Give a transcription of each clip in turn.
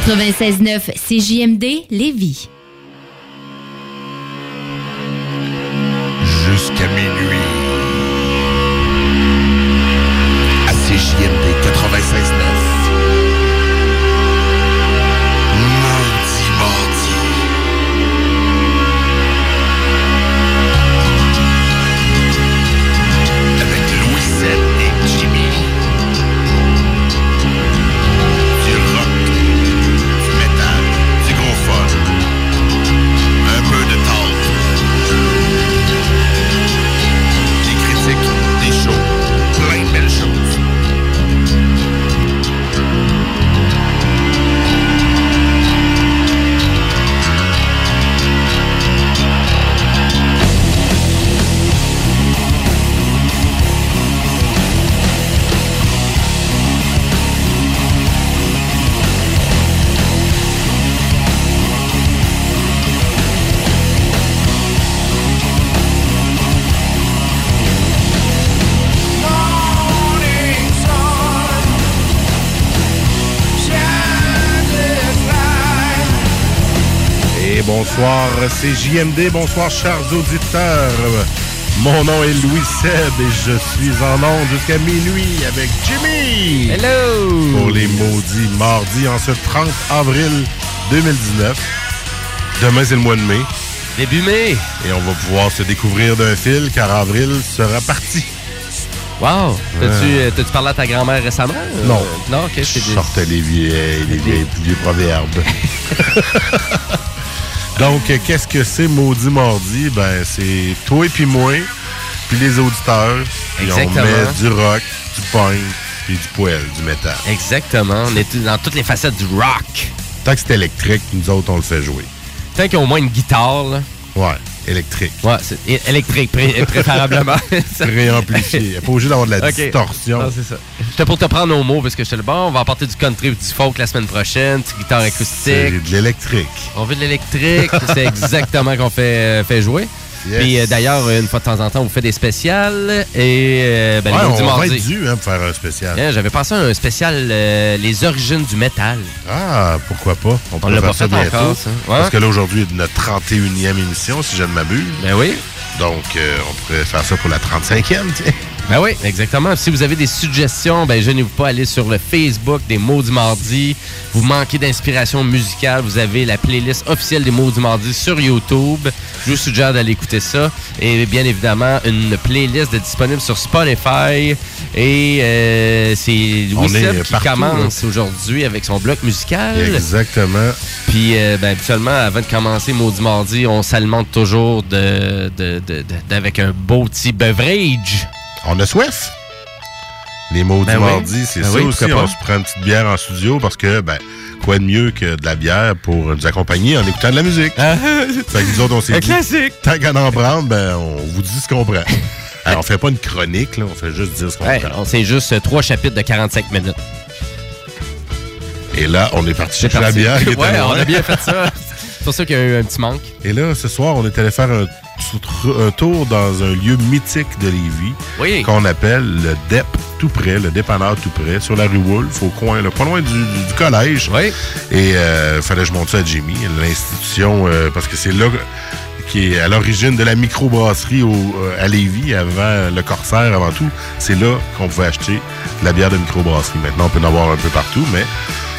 96.9 CJMD Lévis. Bonsoir, c'est JMD. Bonsoir, chers auditeurs. Mon nom est Louis Seb et je suis en onde jusqu'à minuit avec Jimmy. Hello! Pour les maudits mardis en ce 30 avril 2019. Demain, c'est le mois de mai. Début mai. Et on va pouvoir se découvrir d'un fil car avril sera parti. Wow! T'as-tu euh, t'as-tu parlé à ta grand-mère récemment? Euh, Non. Non, ok, Je c'est des... sortais les vieilles, les vieilles, vieux proverbes. Donc, qu'est-ce que c'est Maudit Mardi? Ben, c'est toi et puis moi, puis les auditeurs. Puis on met du rock, du punk, puis du poêle, du métal. Exactement. On est dans toutes les facettes du rock. Tant que c'est électrique, nous autres, on le fait jouer. Tant qu'il y a au moins une guitare, là. Ouais, électrique. Ouais, c'est électrique, pré- préférablement. Préamplifié. Pas obligé d'avoir de la Ok. distorsion. Non, c'est ça. J'étais pour te prendre au mot parce que j'étais le bon. On va apporter du country et du folk la semaine prochaine, petite guitare C'est acoustique. de l'électrique. On veut de l'électrique. c'est exactement qu'on fait, euh, fait jouer. Yes. Puis euh, d'ailleurs, une fois de temps en temps, on vous fait des spéciales. Et euh, ben, Ouais, on va mardi. être dû hein, pour faire un spécial. Hein, J'avais pensé à un spécial euh, Les origines du métal. Ah, pourquoi pas? On, pourrait l'a pas fait bientôt. encore, ça. Ouais. Parce que là, aujourd'hui, notre 31e émission, si je ne m'abuse. Ben oui. Donc, on pourrait faire ça pour la 35e, tiens. Ben oui, exactement. Si vous avez des suggestions, ben gênez-vous pas à aller sur le Facebook des Mots du Mardi. Vous manquez d'inspiration musicale, vous avez la playlist officielle des Mots du Mardi sur YouTube. Je vous suggère d'aller écouter ça. Et bien évidemment, une playlist est disponible sur Spotify. Et euh, c'est Louis Seb qui partout, commence aujourd'hui avec son bloc musical. Exactement. Puis, euh, ben, habituellement, avant de commencer Maudit Mardi, on s'alimente toujours de, de, de- de- d'avec un beau petit beverage. On a soif. Les mots Ben du oui. mardi, c'est Ben ça oui, aussi. On se prend une petite bière en studio parce que, ben, quoi de mieux que de la bière pour nous accompagner en écoutant de la musique? fait que nous autres, on s'est Un dit, classique. tant qu'à en prendre, ben, on vous dit ce qu'on prend. Alors, on fait pas une chronique, là, on fait juste dire ce qu'on Ouais, prend. on c'est juste euh, trois chapitres de 45 minutes. Et là, on est parti chercher la bière. Ouais, on a bien fait ça. C'est pour ça qu'il y a eu un petit manque. Et là, ce soir, on est allé faire un tour dans un lieu mythique de Lévis Oui. qu'on appelle le DEP tout près, le dépanneur tout près, sur la rue Wolfe, au coin, là, pas loin du, collège. Oui. Et euh, fallait que je monte ça à Jimmy, l'institution, euh, parce que c'est là qui est à l'origine de la microbrasserie au, euh, à Lévis, avant le Corsaire, avant tout. C'est là qu'on pouvait acheter de la bière de microbrasserie. Maintenant, on peut en avoir un peu partout, mais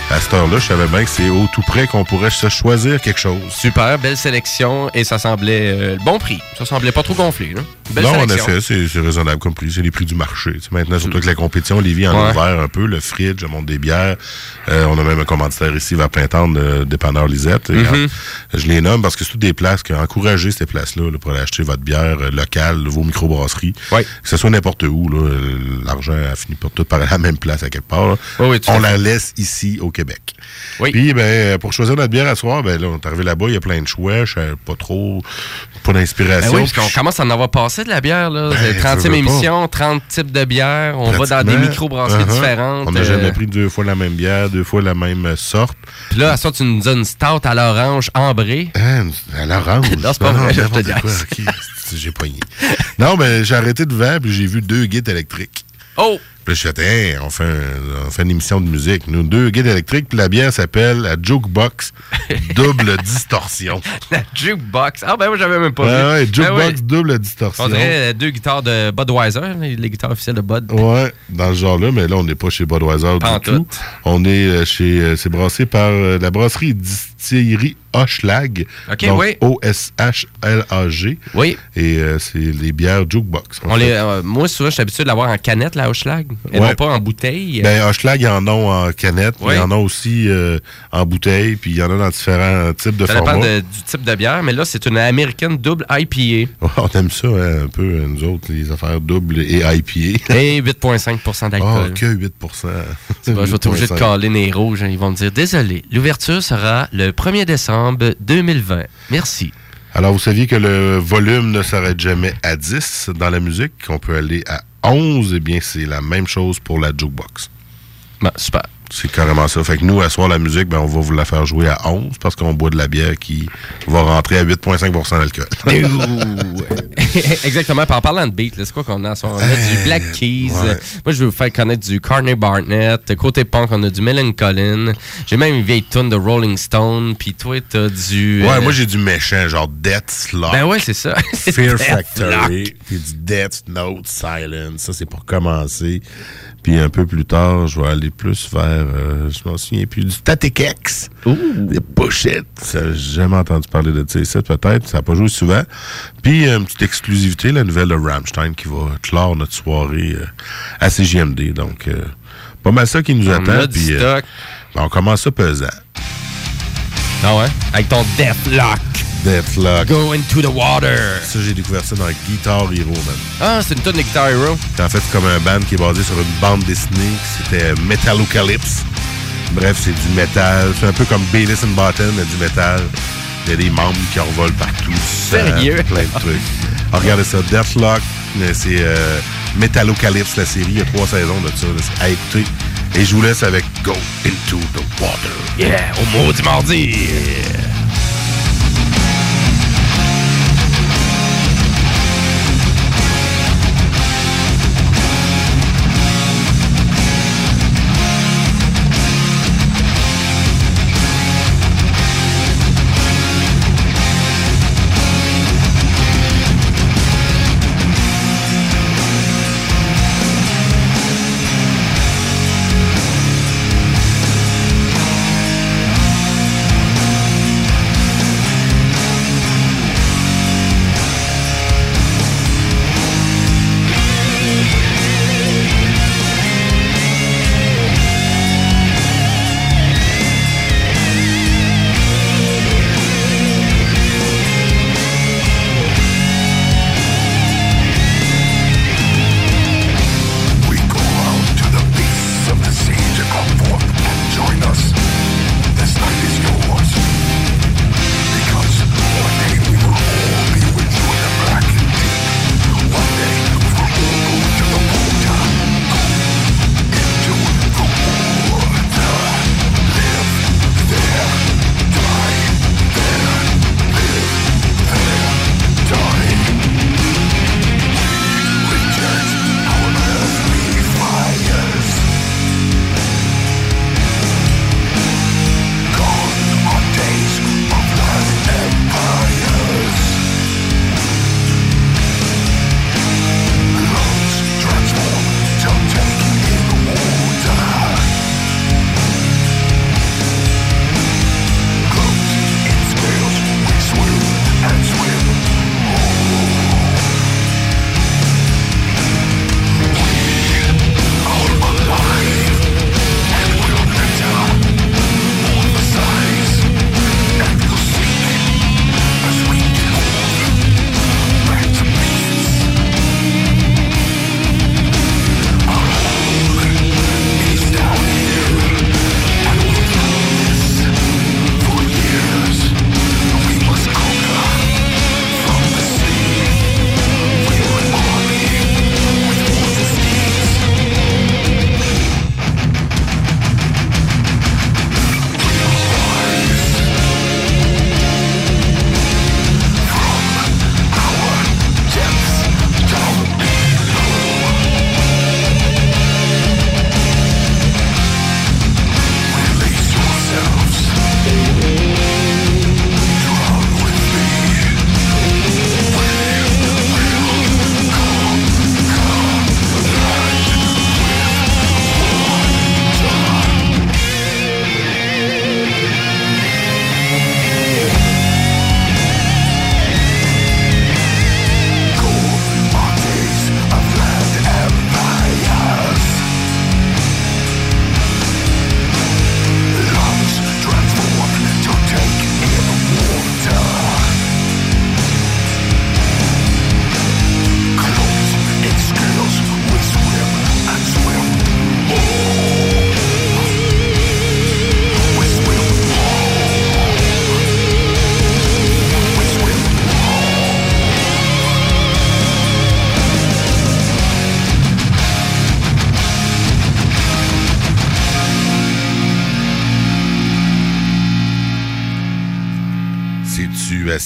à cette heure-là, je savais bien que c'est au tout près qu'on pourrait se choisir quelque chose. Super, belle sélection et ça semblait euh, bon prix. Ça semblait pas trop gonflé. Là. Belle non, en effet, c'est raisonnable comme prix. C'est les prix du marché. Maintenant, surtout avec la compétition, Lévis en a Ouais. ouvert un peu. Le fridge, le monde des bières. Euh, on a même un commanditaire ici vers Printemps, de dépanneur Lisette. Et, Mhm. euh, je les nomme parce que c'est toutes des places qui ont encouragé ces places-là là, pour aller acheter votre bière euh, locale, vos microbrasseries. Ouais. Que ce soit n'importe où. L'argent a fini par tout par la même place à quelque part. Oui, oui, on la laisse ici au Québec. Oui. Puis, ben, pour choisir notre bière à soir, ben, là, on est arrivé là-bas, il y a plein de choix. Je pas trop, pas Ben d'inspiration. oui, parce Puis qu'on commence à en avoir passé de la bière. Là. Ben, C'est je 30e veux pas. émission, 30 types de bières. On va dans des microbrasseries Uh-huh. différentes. On n'a euh, jamais pris deux fois la même bière, deux fois la même euh, sorte. Puis là, à ça, tu nous donnes une stout à l'orange ambrée. Hein, à l'orange. Non, c'est pas vrai, je te c'est- J'ai poigné. Non, mais j'ai arrêté de vendre puis j'ai vu deux guides électriques. Oh! Puis je fais, hey, on fait, un- on fait une émission de musique. Nous, deux guides électriques, puis la bière s'appelle la Jukebox Double Distorsion. La jukebox. Ah, ben moi, j'avais même pas Ouais, vu. ouais, Ben Jukebox. Double Distorsion. On dirait euh, deux guitares de Budweiser, les, guitares officielles de Bud. Ouais, dans ce genre-là, mais là, on n'est pas chez Budweiser du tout. On est euh, chez. euh, c'est brassé par la brasserie distillerie Hochlag. OK, donc oui. O-S-H-L-A-G. Oui. Et euh, c'est les bières Jukebox. On les, euh, moi, souvent, je suis habitué de l'avoir en canette, la Hochlag, et Ouais. non pas en bouteille. Ben, Hochlag, ils en ont en canette, Oui. ils en ont aussi euh, en bouteille, puis il y en a dans différents types de ça formats. dépend de- du type de bière, mais là, c'est une américaine double IPA Ouais, on aime ça, hein, un peu, nous autres, les affaires doubles et IPA. et 8,5 Ah, d'alcool. que 8 Tu vois, je vais être obligé de 8,5. caler les rouges. hein. Ils vont me dire Désolé, l'ouverture sera le 1er décembre 2020. Merci. Alors, vous saviez que le volume ne s'arrête jamais à 10 dans la musique, qu'on peut aller à 11, eh bien, c'est la même chose pour la jukebox. Bon, super. C'est carrément ça. Fait que nous, à soir, la musique, ben, on va vous la faire jouer à 11 parce qu'on boit de la bière qui va rentrer à 8,5% d'alcool. Exactement. Puis en parlant de beat, c'est quoi qu'on a? On a du Black Keys. ouais. Moi, je vais vous faire connaître du Carney Barnett. Côté punk, on a du Melon Collin. J'ai même une vieille tune de Rolling Stone. Puis toi, t'as du... Ouais, euh, moi, j'ai du méchant, genre Death Slot. Ben ouais, c'est ça. Fear Death Factory, puis du Death Note Silence. Ça, c'est pour commencer. Puis un peu plus tard, je vais aller plus vers, euh, je m'en souviens plus, du Static X. Des. Ça, J'ai jamais entendu parler de ça peut-être. Ça n'a pas joué souvent. Puis une petite exclusivité, la nouvelle de Rammstein qui va clore notre soirée euh, à CGMD. Donc, euh, pas mal ça qui nous On attend. Puis, ben, on commence ça pesant. Ah ouais? Avec ton Deathlock. Deathlock. Go into the water. Ça, j'ai découvert ça dans Guitar Hero, man. Ah, c'est une tonne de Guitar Hero. C'est en fait comme un band qui est basé sur une bande dessinée. C'était Metallocalypse. Bref, c'est du métal. C'est un peu comme Beavis and Button, mais du métal. Il y a des membres qui revolent partout. Sérieux? Euh, plein de trucs. Alors, regardez ça. Deathlock, euh, c'est euh, Metallocalypse, la série. Il y a trois saisons de ça. C'est à écouter. Et je vous laisse avec Go Into the Water. Yeah, au mot du mardi. Go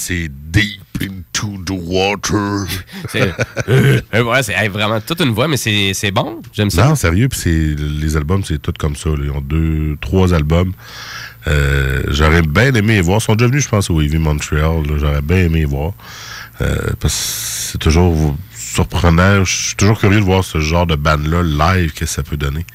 Assez deep into the water? C'est euh, ouais, c'est hey, vraiment toute une voix, mais c'est c'est bon. J'aime ça. Non, sérieux, puis c'est les albums, c'est tout comme ça. là. Ils ont deux, trois albums. Euh, J'aurais bien aimé les voir. Ils sont déjà venus, je pense, au Heavy Montreal. J'aurais bien aimé les voir. Euh, parce que c'est toujours surprenant. Je suis toujours curieux de voir ce genre de band-là live, que ça peut donner.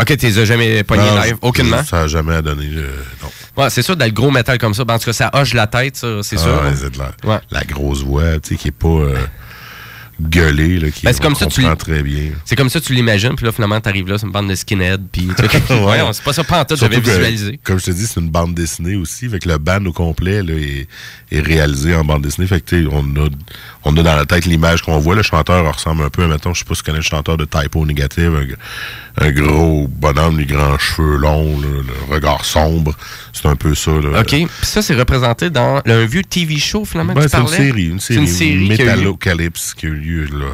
Ok, tu les as jamais pognés live, aucunement? Ça n'a jamais donné. euh, non. Ouais, c'est sûr, dans le gros métal comme ça. Ben, en tout cas, ça hoche la tête, ça, c'est Ah, sûr. ouais, c'est de la, Ouais. la grosse voix, tu sais, qui est pas euh, gueulée, là, qui Ben, c'est comme ça, tu très bien. C'est comme ça tu l'imagines, puis là, finalement, t'arrives là, c'est une bande de skinhead, puis Ouais. c'est pas ça, pas en tout, j'avais visualisé. Comme je te dis, c'est une bande dessinée aussi. Fait que le band au complet là, est, est réalisé en bande dessinée. Fait que tu sais, on a, on a dans la tête l'image qu'on voit. Le chanteur ressemble un peu, à, mettons, je sais pas si tu connais le chanteur de Typo Négative, un, un gros bonhomme, les grands cheveux longs, là, le regard sombre. C'est un peu ça. Là. OK. Puis ça, c'est représenté dans le- un vieux TV show, finalement, Ben, c'est une série, une C'est série, une série. Metallocalypse qui a eu lieu là.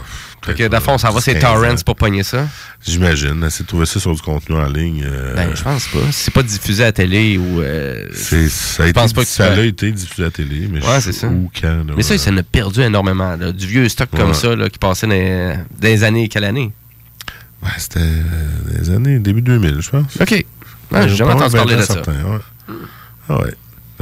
Fait que, dans fond, ça va, c'est 15 ans. Torrents pour pogner ça. J'imagine. Essayer de trouver ça sur du contenu en ligne. euh, Ben, je pense pas. C'est pas diffusé à la télé ou... euh, c'est, ça a, été, pense pas que ça a été diffusé à la télé, mais Ouais, je c'est sais ça. où, quand. là, Mais ça, ça en a perdu énormément. là. Du vieux stock comme ça là, qui passait dans, dans les années... Quelle année? Ouais, c'était euh, des années, début 2000, je pense. OK. Ouais, j'ai jamais entendu parler de ça. certain, ouais. Ah ouais.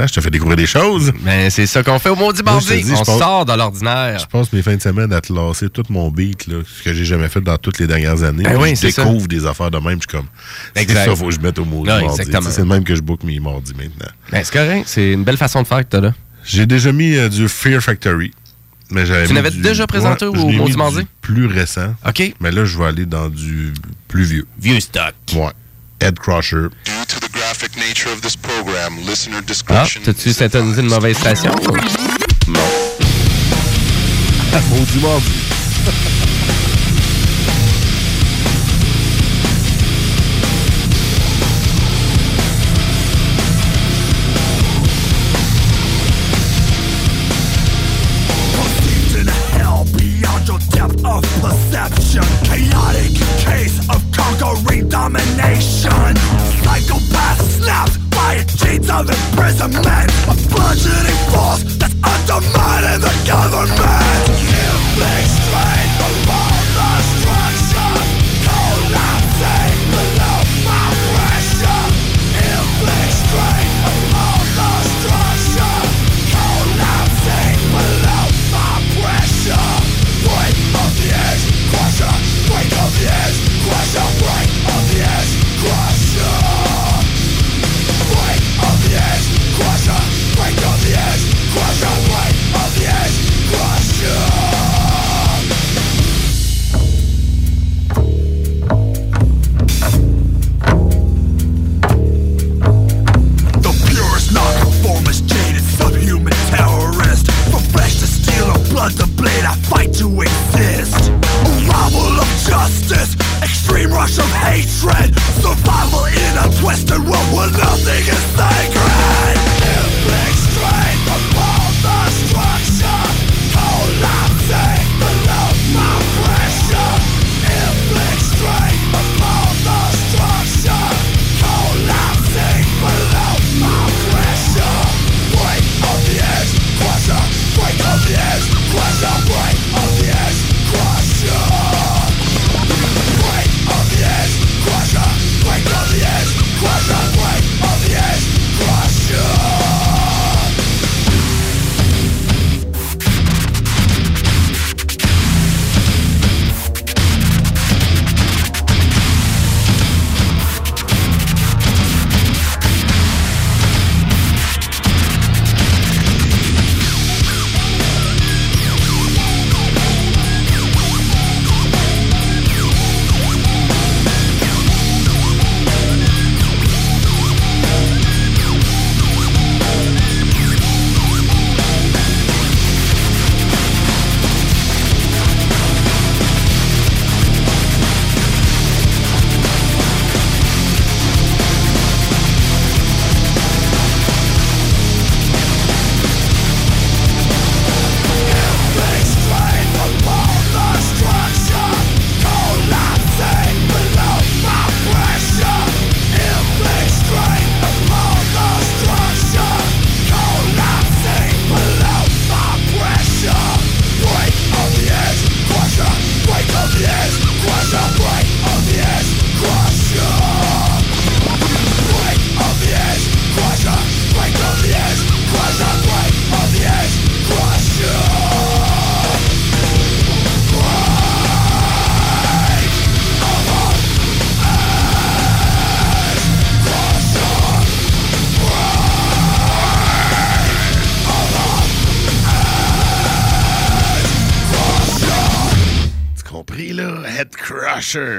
Ah, je te fais découvrir des choses. Ben, c'est ça qu'on fait au Maudit Mardi. dis, On je pense- sort de l'ordinaire. Je passe mes fins de semaine à te lasser tout mon beat, là, ce que j'ai jamais fait dans toutes les dernières années. Ben oui, je ça. découvre des affaires de même, je suis comme. C'est ça, faut que je mette au Ouais, exactement. C'est le même que je book mes mardis maintenant. Ben, c'est correct. C'est une belle façon de faire que t'as là. J'ai déjà mis euh, du Fear Factory. Mais j'avais Tu l'avais du- déjà présenté au Maudit Mardi? plus récent. OK. Mais là, je vais aller dans du plus vieux. Vieux stock. Ouais. Head Crusher. Due to the graphic nature of this program, listener Ah, t'as-tu syntonisé une mauvaise station? Non. Maudit mardi. Of imprisonment. A bludgeoning force that's undermining the government.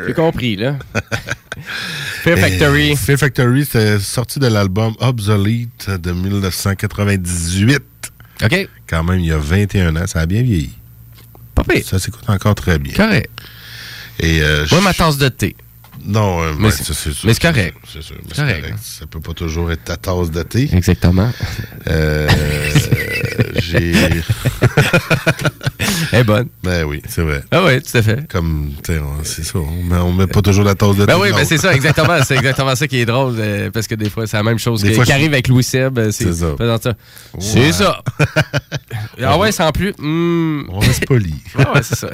J'ai compris, là. Fear Factory. Fear Factory, c'est sorti de l'album Obsolete de 1998. OK. Quand même, il y a 21 ans. Ça a bien vieilli. Pas pire. Ça s'écoute encore très bien. Correct. Et, euh, Moi, ma tasse de thé. Non, euh, Mais ouais, c'est- sûr. mais c'est correct. C'est sûr. Correct. correct. Ça peut pas toujours être ta tasse de thé. Exactement. Euh, j'ai. Elle est bonne. Ben oui, c'est vrai. Ah oui, tout à fait. Comme, tu sais, on- c'est ça. On met, on met pas toujours la tasse de. Ben oui, de ben c'est ça, exactement. C'est exactement ça qui est drôle, euh, parce que des fois, c'est la même chose qui arrive avec Louis Seb. euh, C'est ça. faisant ça. Ouais. C'est ça. ah ouais, sans plus. hmm. On reste poli. Ah ouais, c'est ça.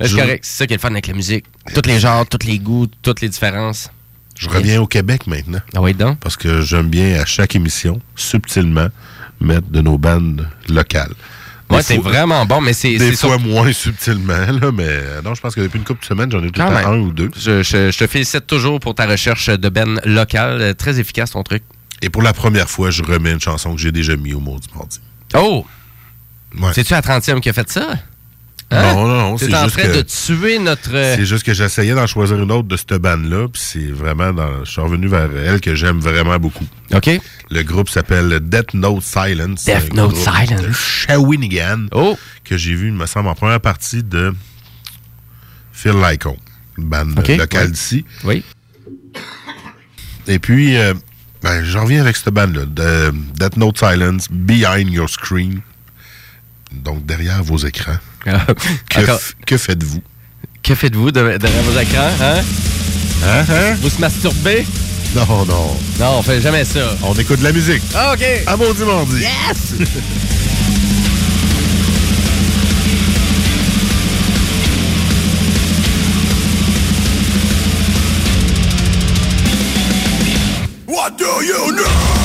C'est Je- correct. C'est ça qui est le fun avec la musique. Tous les genres, tous les goûts, toutes les différences. Je reviens au Québec maintenant. Ah oui, donc? Parce que j'aime bien, à chaque émission, subtilement, mettre de nos bandes locales. Ouais, c'est vraiment bon, mais c'est Des fois sur- moins subtilement, là, mais euh, non, je pense que depuis une couple de semaines, j'en ai tout le un ou deux. Je, je- je te félicite toujours pour ta recherche de Ben local. Euh, Très efficace ton truc. Et pour la première fois, je remets une chanson que j'ai déjà mis au mot du mardi. Oh! Ouais. C'est-tu la 30e qui a fait ça? Hein? Non, non, non, c'est en juste train que- de tuer notre. euh, C'est juste que j'essayais d'en choisir une autre de cette bande-là, puis c'est vraiment dans. Je suis revenu vers elle que j'aime vraiment beaucoup. OK. Le groupe s'appelle Death Note Silence. Death Note Silence. De Shawinigan. Oh! Que j'ai vu, il me semble, en première partie de Phil Lycon, une bande locale d'ici. Oui. Et puis, euh, ben, j'en reviens avec cette bande-là, de Death Note Silence, Behind Your Screen. Donc, derrière vos écrans. Que, f- que faites-vous? Que faites-vous de- derrière vos écrans? Hein? Hein, hein? Vous se masturbez? Non, non. Non, on fait jamais ça. On écoute de la musique. Ah, OK. À mardi. Yes! What do you know?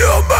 You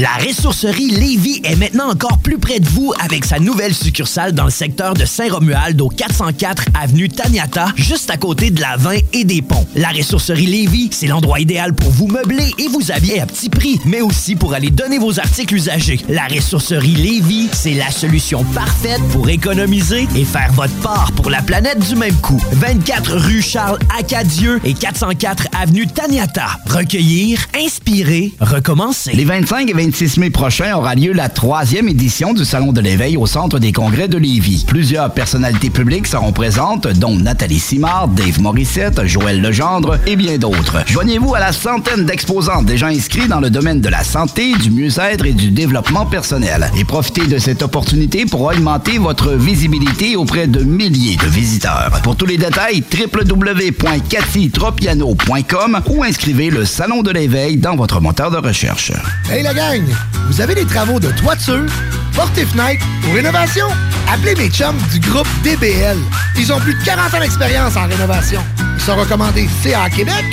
La ressourcerie Lévis est maintenant encore plus près de vous avec sa nouvelle succursale dans le secteur de Saint-Romuald au 404 avenue Taniata, juste à côté de la 20 et des ponts. La ressourcerie Lévis, c'est l'endroit idéal pour vous meubler et vous habiller à petit prix, mais aussi pour aller donner vos articles usagés. La ressourcerie Lévis, c'est la solution parfaite pour économiser et faire votre part pour la planète du même coup. 24 rue Charles Acadieux et 404 avenue Taniata. Recueillir, inspirer, recommencer. Les 25 et 26 mai prochains aura lieu la troisième édition du Salon de l'éveil au Centre des congrès de Lévis. Plusieurs personnalités publiques seront présentes, dont Nathalie Simard, Dave Morissette, Joël Legendre et bien d'autres. Joignez-vous à la centaine d'exposants déjà inscrits dans le domaine de la santé, du mieux-être et du développement personnel. Et profitez de cette opportunité pour augmenter votre visibilité auprès de milliers de visiteurs. Pour tous les détails, www.cathytropiano.com ou inscrivez le Salon de l'éveil dans votre moteur de recherche. Hey gang, vous avez des travaux de toiture, porte et fenêtre ou rénovation? Appelez mes chums du groupe DBL. Ils ont plus de 40 ans d'expérience en rénovation. Ils sont recommandés CA Québec.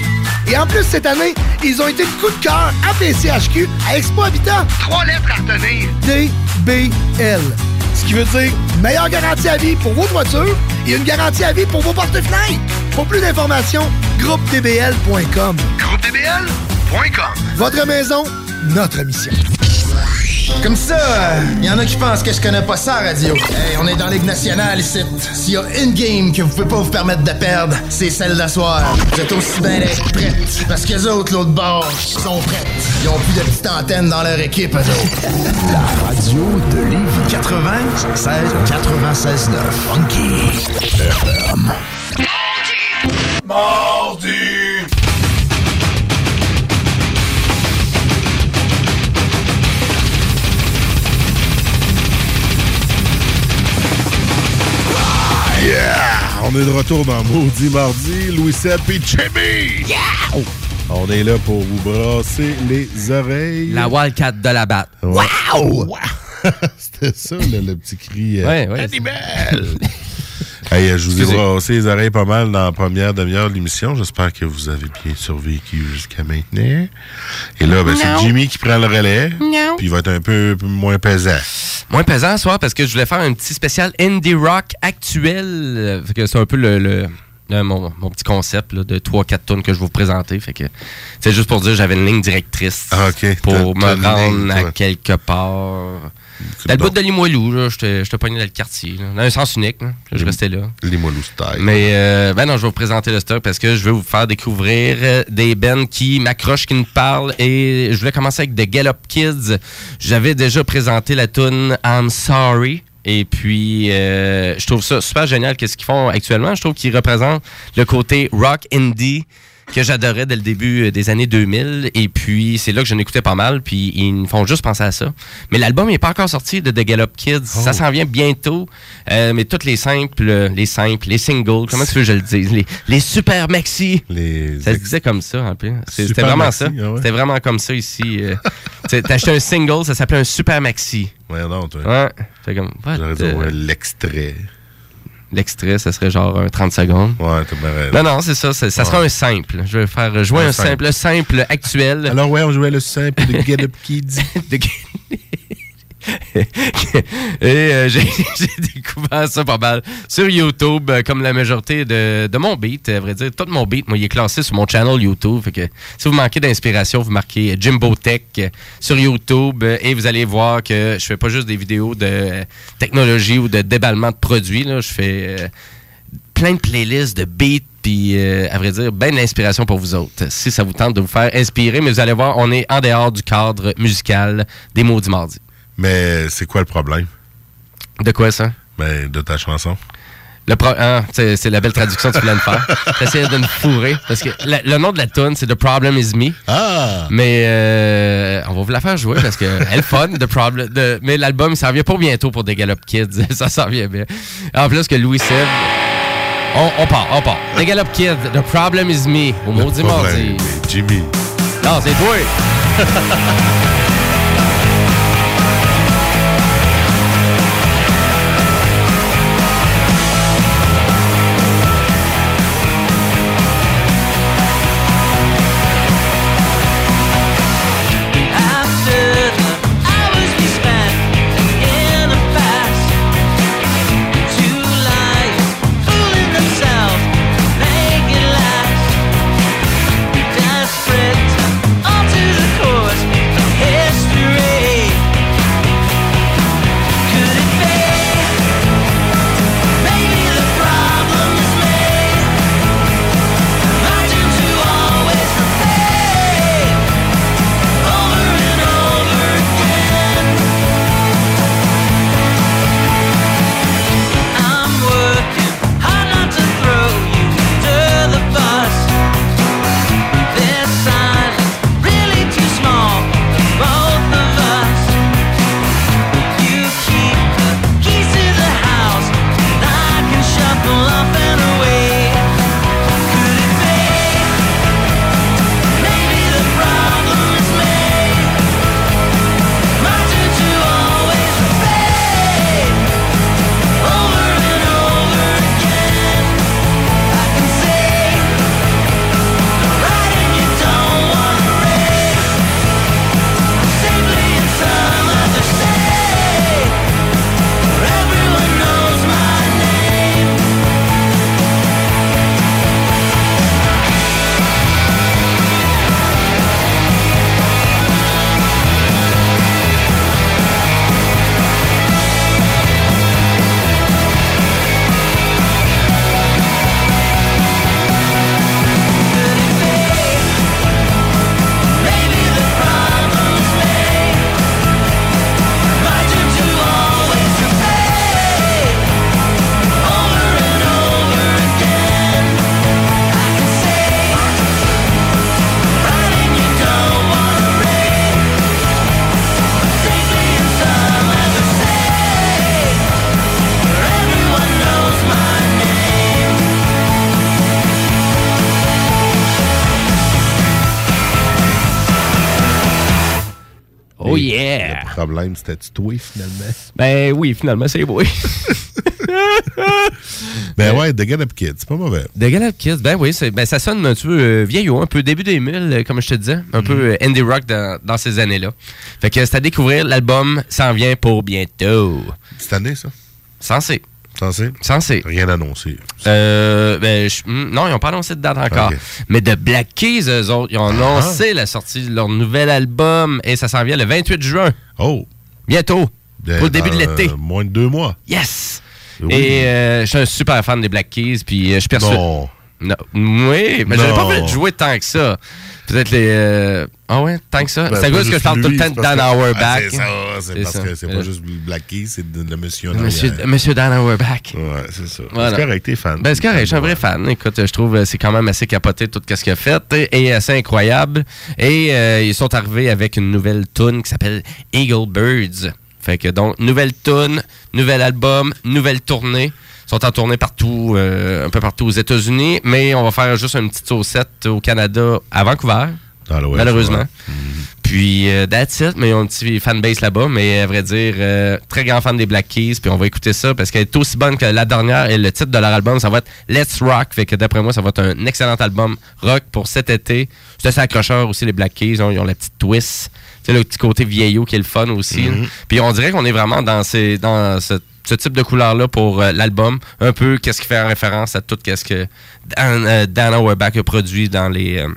Et en plus, cette année, ils ont été coup de cœur à PCHQ à Expo Habitat. Trois lettres à retenir. DBL. Ce qui veut dire meilleure garantie à vie pour vos toitures et une garantie à vie pour vos porte-fenêtres. Pour plus d'informations, groupedbl.com. Votre maison, notre mission. Comme ça, il y en a qui pensent que je connais pas ça, radio. Hey, on est dans Ligue nationale ici. S'il y a une game que vous pouvez pas vous permettre de perdre, c'est celle d'asseoir. Vous êtes aussi bien d'être prêtes. Parce que les autres, l'autre bord, sont prêtes. Ils ont plus de petites antennes dans leur équipe, eux autres. La radio de Lévis 96 96 9 Funky FM. Mardi! On est de retour dans Maudit Mardi. Louis Sepp et Jimmy! Yeah! On est là pour vous brasser les oreilles. La Wildcat de la batte. Ouais. C'était ça, là, le petit cri. euh, Ouais, ouais. Animal! Hey, euh, je vous ai brassé les oreilles pas mal dans la première demi-heure de l'émission. J'espère que vous avez bien survécu jusqu'à maintenant. Et là, ben, c'est. Jimmy qui prend le relais. Non. Puis il va être un peu, peu moins pesant. Moins pesant ce soir parce que je voulais faire un petit spécial indie rock actuel. Fait que c'est un peu le, le- le- mon, mon petit concept là, de 3-4 tonnes que je vais vous présenter. Fait que c'est juste pour dire que j'avais une ligne directrice Ah, pour me rendre ligne, à quelque part. Dans le bout de Limoilou, j'étais j'étais pogné dans le quartier. là. Dans un sens unique, là. je restais là. Limoilou style. Mais euh, ben non, je vais vous présenter le stock parce que je veux vous faire découvrir euh, des bands qui m'accrochent, qui me parlent. Et je voulais commencer avec The Up Kids. J'avais déjà présenté la tune I'm Sorry. Et puis, euh, je trouve ça super génial qu'est-ce qu'ils font actuellement. Je trouve qu'ils représentent le côté rock indie que j'adorais dès le début euh, des années 2000. Et puis, c'est là que j'en écoutais pas mal. Puis, ils me font juste penser à ça. Mais l'album n'est pas encore sorti de The Up Kids. Ça s'en vient bientôt. Euh, mais toutes les simples, les simples, les singles, comment tu veux que je le dise? Les, les super maxi. Les Ça se disait comme ça, peu. C'est- C'était vraiment maxi, ça. ah ouais. C'était vraiment comme ça ici. euh. T'as acheté un single, ça s'appelait un super maxi. Ouais, non, toi. Ouais. Fait comme, J'aurais dit, euh, ouais, l'extrait. L'extrait, ça serait genre un 30 secondes. Ouais, t'as bien. Non, non, c'est ça. Ça sera un simple. Je vais faire jouer Un un, simple. simple. Le simple actuel. Alors, ouais, on jouait le simple de Get Up Kids. De- Et euh, j'ai découvert ça pas mal sur YouTube, euh, comme la majorité de, mon beat. À vrai dire, tout mon beat, moi, il est classé sur mon channel YouTube. Si vous manquez d'inspiration, vous marquez Jimbo Tech euh, sur YouTube et vous allez voir que je fais pas juste des vidéos de technologie ou de déballement de produits. Je fais plein de playlists de beats puis à vrai dire ben de pour vous autres si ça vous tente de vous faire inspirer mais vous allez voir on est en dehors du cadre musical des Maudits Mardis Mais c'est quoi le problème? de quoi ça? Ben, de ta chanson. le pro- ah, c'est la belle traduction que tu viens de faire t'essayes de me fourrer parce que la- le nom de la tune c'est The Problem Is Me Ah! mais euh, on va vous la faire jouer parce que elle est fun The Problem de- mais l'album il s'en vient pour bientôt pour des Gallop Kids ça s'en vient bien en plus que Louis Seb On, on part, on part. The Gallop Kid, The Problem Is Me, au maudit mardi. Jimmy. Non, c'est toi. problème, c'était-tu toi, finalement? Ben oui, finalement, c'est oui. Ben ouais, The Get Up Kids, c'est pas mauvais. The Gallop Kids, ben oui, ben ça sonne un petit peu euh, vieillot, un peu début 2000, euh, comme je te disais, un peu euh, indie rock dans, dans ces années-là. Fait que c'est à découvrir, l'album s'en vient pour bientôt. Cette année, ça? Censé. Censé? Censé. Rien annoncé. Euh, ben, je- hmm, non, ils n'ont pas annoncé de date encore. Mais de Black Keys, eux autres, ils ont annoncé la sortie de leur nouvel album et ça s'en vient le 28 juin. Oh! Bientôt. pour le début de l'été. euh, moins de deux mois. Yes! Oui. Et euh, je suis un super fan des Black Keys, puis euh, je suis persuadé. Non. Non. Oui, mais j'avais pas vu jouer tant que ça. Peut-être les. euh, Ah ouais, tant que ça? Ben, c'est cause que je juste parle tout le temps de Dan Auerbach. C'est ça, c'est parce que c'est Euh, pas juste Black Keys, c'est de- le monsieur en Monsieur. Monsieur Dan Auerbach. Ouais, c'est ça. Voilà. C'est correct, t'es fan. Ben, c'est correct, je suis un vrai fan. Écoute, je trouve que c'est quand même assez capoté tout ce qu'il a fait et, et assez incroyable. Et euh, ils sont arrivés avec une nouvelle tune qui s'appelle Eagle Birds. Fait que donc, nouvelle tune, nouvel album, nouvelle tournée. Ils sont en tournée partout, euh, un peu partout aux États-Unis, mais on va faire juste une petite saucette au Canada, à Vancouver. Dans malheureusement. ouais. Puis, euh, that's it, mais ils ont un petit fanbase là-bas, mais à vrai dire, euh, très grand fan des Black Keys, puis on va écouter ça parce qu'elle est aussi bonne que la dernière et le titre de leur album, ça va être Let's Rock, fait que d'après moi, ça va être un excellent album rock pour cet été. C'est assez accrocheur aussi, les Black Keys, ils ont, ils ont la petite twist, tu sais, le petit côté vieillot qui est le fun aussi. Mhm. là. Puis on dirait qu'on est vraiment dans, ces, dans ce, ce type de couleur-là pour euh, l'album, un peu qu'est-ce qui fait référence à tout qu'est-ce que Dan, euh, Dan Auerbach a produit dans les... euh,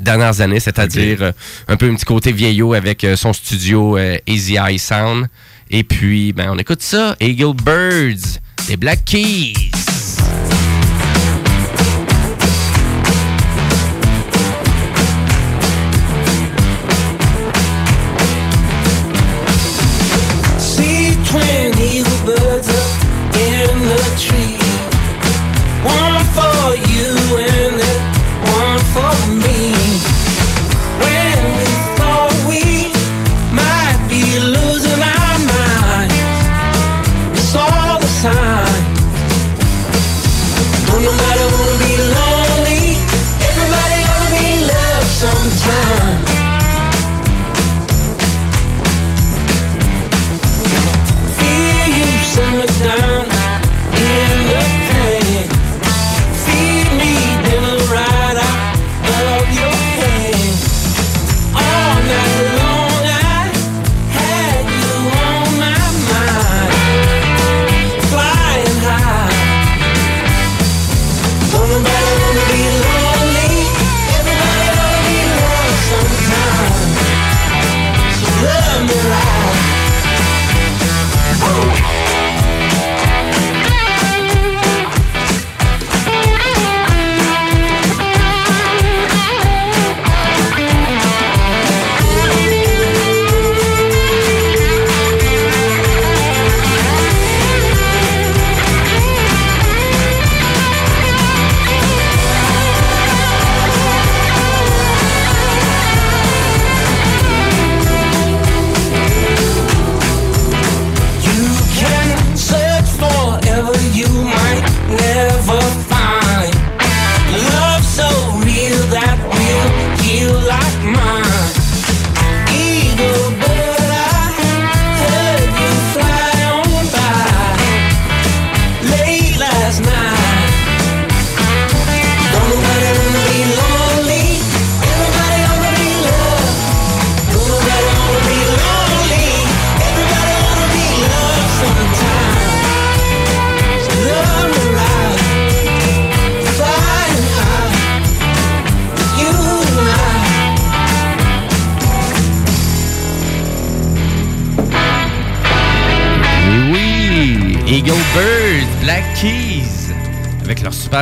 dernières années, c'est-à-dire euh, un peu un petit côté vieillot avec son studio Easy Eye Sound. Et puis, ben, on écoute ça, Eagle Birds, des Black Keys.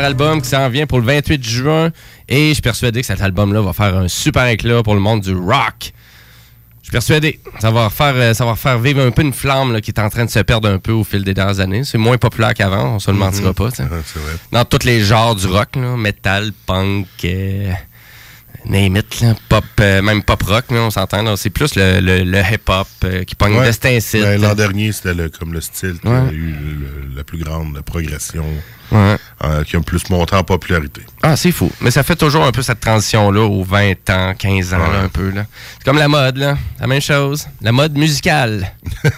Album qui s'en vient pour le 28 juin. Et je suis persuadé que cet album-là va faire un super éclat pour le monde du rock. Je suis persuadé. Ça va faire, euh, ça va faire vivre un peu une flamme là, qui est en train de se perdre un peu au fil des dernières années. C'est moins populaire qu'avant, on se le mentira Mhm. pas. Ouais, c'est vrai. Dans tous les genres du rock, là, metal, punk, euh, name it, là, pop, euh, même pop rock, là, on s'entend. C'est plus le, le- le hip-hop euh, qui pogne Ouais. de. Ben, L'an dernier, c'était le- comme le style qui Ouais. a eu le- la plus grande progression, Ouais. euh, qui a plus monté en popularité. Ah, c'est fou. Mais ça fait toujours un peu cette transition-là aux 20 ans, 15 ans, là, un peu. C'est comme la mode, là. La même chose. La mode musicale.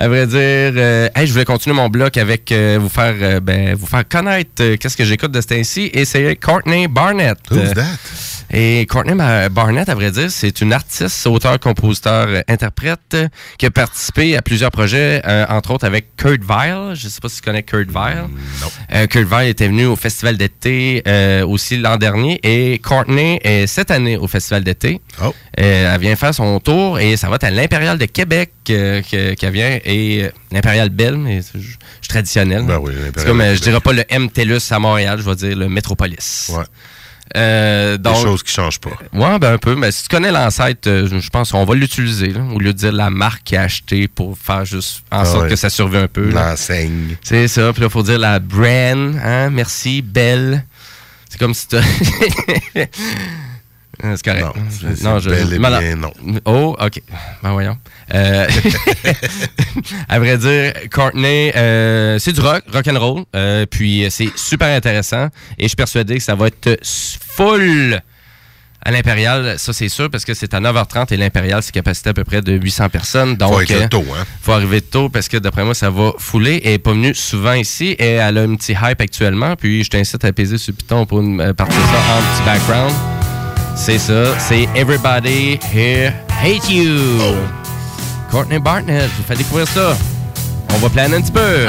à vrai dire, euh, hey, je voulais continuer mon bloc avec euh, vous faire euh, ben, vous faire connaître euh, qu'est-ce que j'écoute de ce temps-ci. Et c'est Courtney Barnett. Who's that? Et Courtney Barnett, à vrai dire, c'est une artiste, auteur, compositeur, euh, interprète euh, qui a participé à plusieurs projets, euh, entre autres avec Kurt Vile. Je sais pas si tu connais Kurt Vile. Non. Euh, Kurt Vile était venu au Festival d'été euh, aussi l'an dernier et Courtney est cette année au Festival d'été. Oh. Elle vient faire son tour et ça va être à l'Impérial de Québec que- qu'elle vient et l'Impérial Belle, mais c'est- je je suis traditionnel. Ben oui, comme, je dirais pas le M TELUS à Montréal, je vais dire le Métropolis. Ouais. Euh, Des choses qui changent pas. Ouais, ben un peu. Mais si tu connais l'ancêtre, euh, je pense qu'on va l'utiliser, là, au lieu de dire la marque qui a acheté pour faire juste en Ah sorte ouais. que ça survive un peu. L'enseigne. C'est ça. Puis là, il faut dire la brand, hein, merci, belle. C'est comme si tu C'est correct. Non, Voilà. bien non. Oh, OK. Ben voyons. Euh, à vrai dire, Courtney, euh, c'est du rock, rock and roll. euh, puis euh, c'est super intéressant. Et je suis persuadé que ça va être full à l'Impérial. Ça, c'est sûr, parce que c'est à 9h30 et l'Impérial, c'est capacité à peu près de 800 personnes. Donc, Faut euh, tôt, hein? faut arriver tôt parce que d'après moi, ça va fouler. Elle est pas venue souvent ici et elle a un petit hype actuellement. Puis je t'incite à peser sur Python pour une, euh, partir ça en petit background. C'est ça, c'est Everybody Here Hate You. Courtney Barnett, je vous fais découvrir ça. On va planer un petit peu.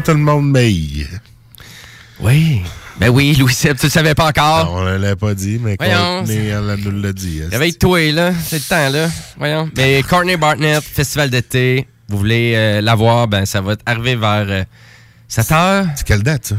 Ça, tout le monde m'aille. Oui. Ben oui, Louis Seb, tu le savais pas encore. On ne l'a pas dit, mais Voyons, Courtney, elle nous l'a dit. hein. Réveille-toi, là. C'est le temps, là. Voyons. Mais Courtney Barnett, festival d'été. Vous voulez euh, la voir, ben ça va arriver vers euh, 7 heures. C'est quelle date, ça?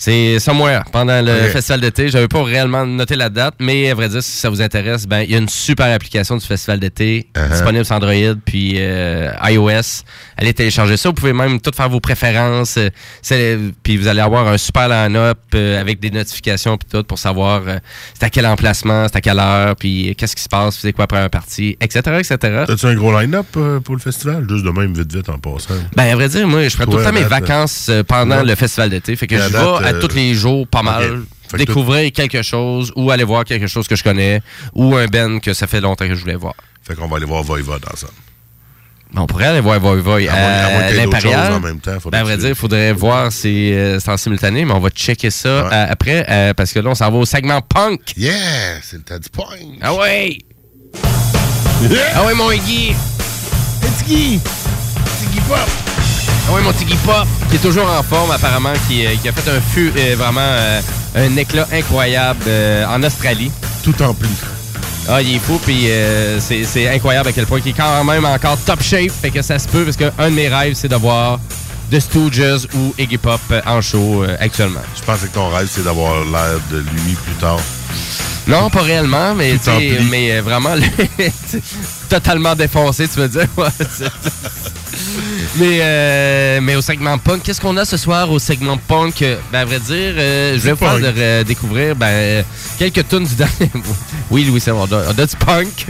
C'est somewhere, pendant le festival d'été. J'avais pas réellement noté la date, mais à vrai dire, si ça vous intéresse, ben il y a une super application du festival d'été Uh-huh. disponible sur Android puis euh, iOS. Allez télécharger ça. Vous pouvez même tout faire vos préférences. euh, puis vous allez avoir un super line-up euh, avec des notifications puis tout pour savoir euh, c'est à quel emplacement, c'est à quelle heure, puis euh, qu'est-ce qui se passe, c'est quoi après un parti, etc., etc. T'as-tu un gros line-up euh, pour le festival? Juste de même, vite, vite, en passant. Ben, à vrai dire, moi, je prends tout le temps mes date, vacances euh, pendant Ouais. le festival d'été. Fait que je vais à euh, tous les jours pas mal que découvrir quelque chose ou aller voir quelque chose que je connais ou un Ben que ça fait longtemps que je voulais voir. Fait qu'on va aller voir Voivod ensemble. On pourrait aller voir Voy Voy À moins- à à qu'il y ait d'autres l'Impérial. choses en même temps, faudrait Ben, à vrai dire, il faudrait voir si euh, c'est en simultané, mais on va checker ça euh, après euh, parce que là, on s'en va au segment punk. Yeah! C'est le temps du point! Ah ouais! Ah ouais, mon Iggy! Tiggy! Tiggy Pop! Ah ouais, mon Tiggy Pop, qui est toujours en forme apparemment, qui, euh, qui a fait un fût euh, vraiment euh, un éclat incroyable euh, en Australie. Tout en plus. Ah, il est fou, puis c'est incroyable à quel point il est quand même encore top shape, fait que ça se peut, parce qu'un de mes rêves, c'est de voir The Stooges ou Iggy Pop en show actuellement. Je pensais que ton rêve, c'est d'avoir l'air de lui plus tard. Non, pas réellement, mais, mais vraiment le- totalement défoncé, tu veux dire. Mais, euh, mais au segment punk, qu'est-ce qu'on a ce soir au segment punk? Ben, à vrai dire, euh, je vais vous faire de, découvrir ben, euh, quelques tunes du dernier. oui, Louis, on a, on a du punk.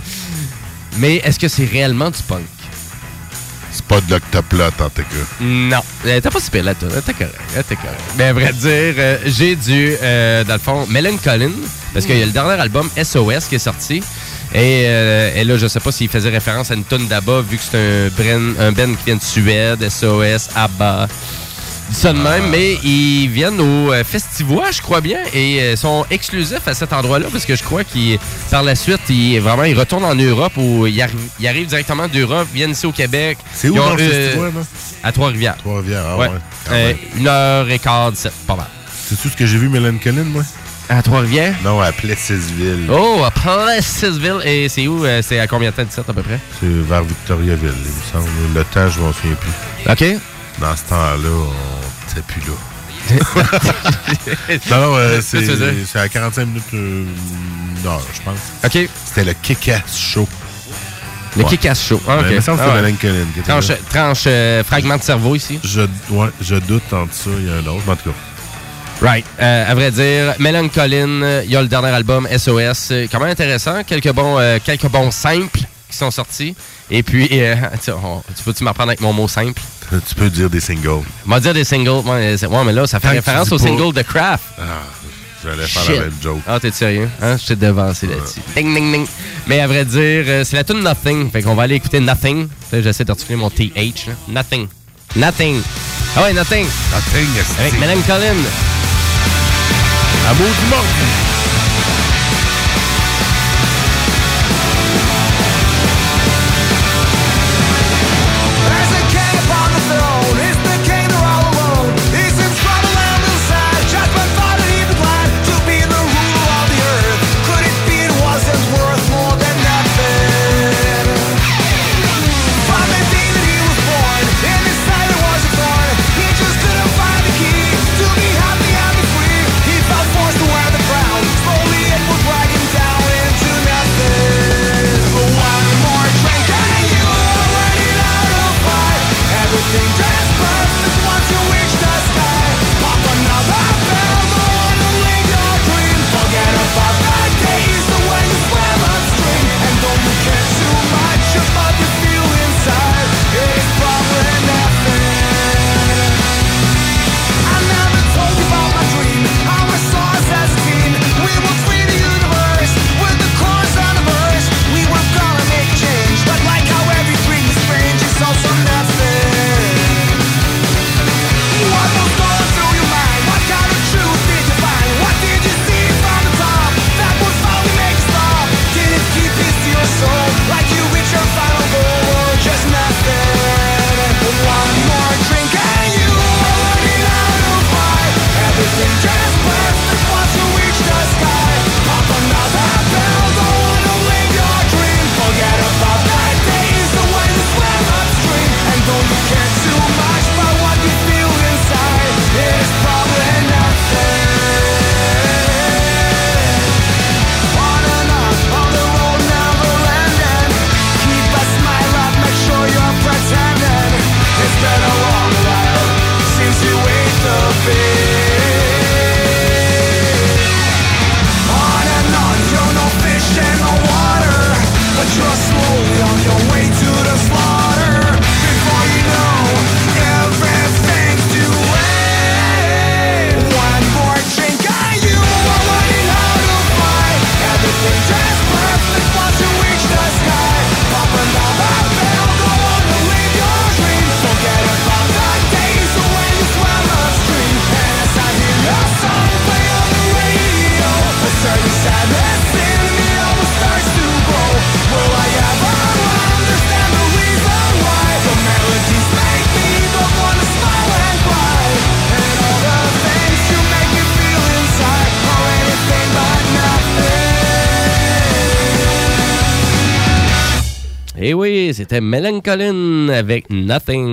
Mais est-ce que c'est réellement du punk? C'est pas de l'octoplot, en tout cas. Non. Euh, T'as pas super la tune. T'es correct. euh, T'es correct. Mais à vrai dire, euh, j'ai du, euh, dans le fond, Mellen Collin, parce qu'il y a le dernier album SOS qui est sorti. Et, euh, et là, je sais pas s'il faisait référence à une tonne d'Abba, vu que c'est un, band qui vient de Suède, SOS, ABBA. Ça de même, mais ils viennent au euh, Festivois, je crois bien, et euh, sont exclusifs à cet endroit-là, parce que je crois qu'ils, par la suite, ils, vraiment, ils retournent en Europe, ou ils, arri- ils arrivent directement d'Europe, viennent ici au Québec. C'est où dans le Festivois, là? À Trois-Rivières. Trois-Rivières, ah Ouais. Euh, une heure et quart, dix-sept, pas mal. C'est tout ce que j'ai vu, Mélène Collin, moi? À Trois-Rivières? Non, à Plessisville. Oh, à Plessisville. Et c'est où? euh, C'est à combien de temps, 17 à peu près? C'est vers Victoriaville, il me semble. Le temps, je m'en souviens plus. OK. Dans ce temps-là, on n'était plus là. non, non, euh, c'est à 45 minutes euh, d'heure, je pense. OK. C'était le Kick-Ass Show. Le Ouais. Kick-Ass Show. Ah, OK. Que Ah ouais. Tranche, là. tranche euh, fragment de cerveau ici. Je, ouais, je doute entre ça, il y a un autre, mais en tout cas. Right. Euh, à vrai dire, euh, il y a le dernier album SOS, quand même intéressant. Quelques bons, euh, quelques bons simples qui sont sortis. Et puis, euh, tu on- tu peux-tu m'apprendre avec mon mot simple? Tu peux dire des singles. Va dire des singles. Ouais, ouais, mais là, ça fait Tant référence au single de Kraft. Ah, j'allais faire Shit. la même joke. Ah, t'es sérieux? Hein? Je t'ai devancé là-dessus. Ding, ding, ding. Mais à vrai dire, c'est la tune Nothing. Fait qu'on va aller écouter Nothing. J'essaie d'articuler mon TH. Là. Nothing. Nothing. Ah ouais, Nothing. Nothing, Avec Madame Colin. Amour du monde. C'était Melancholine avec Nothing.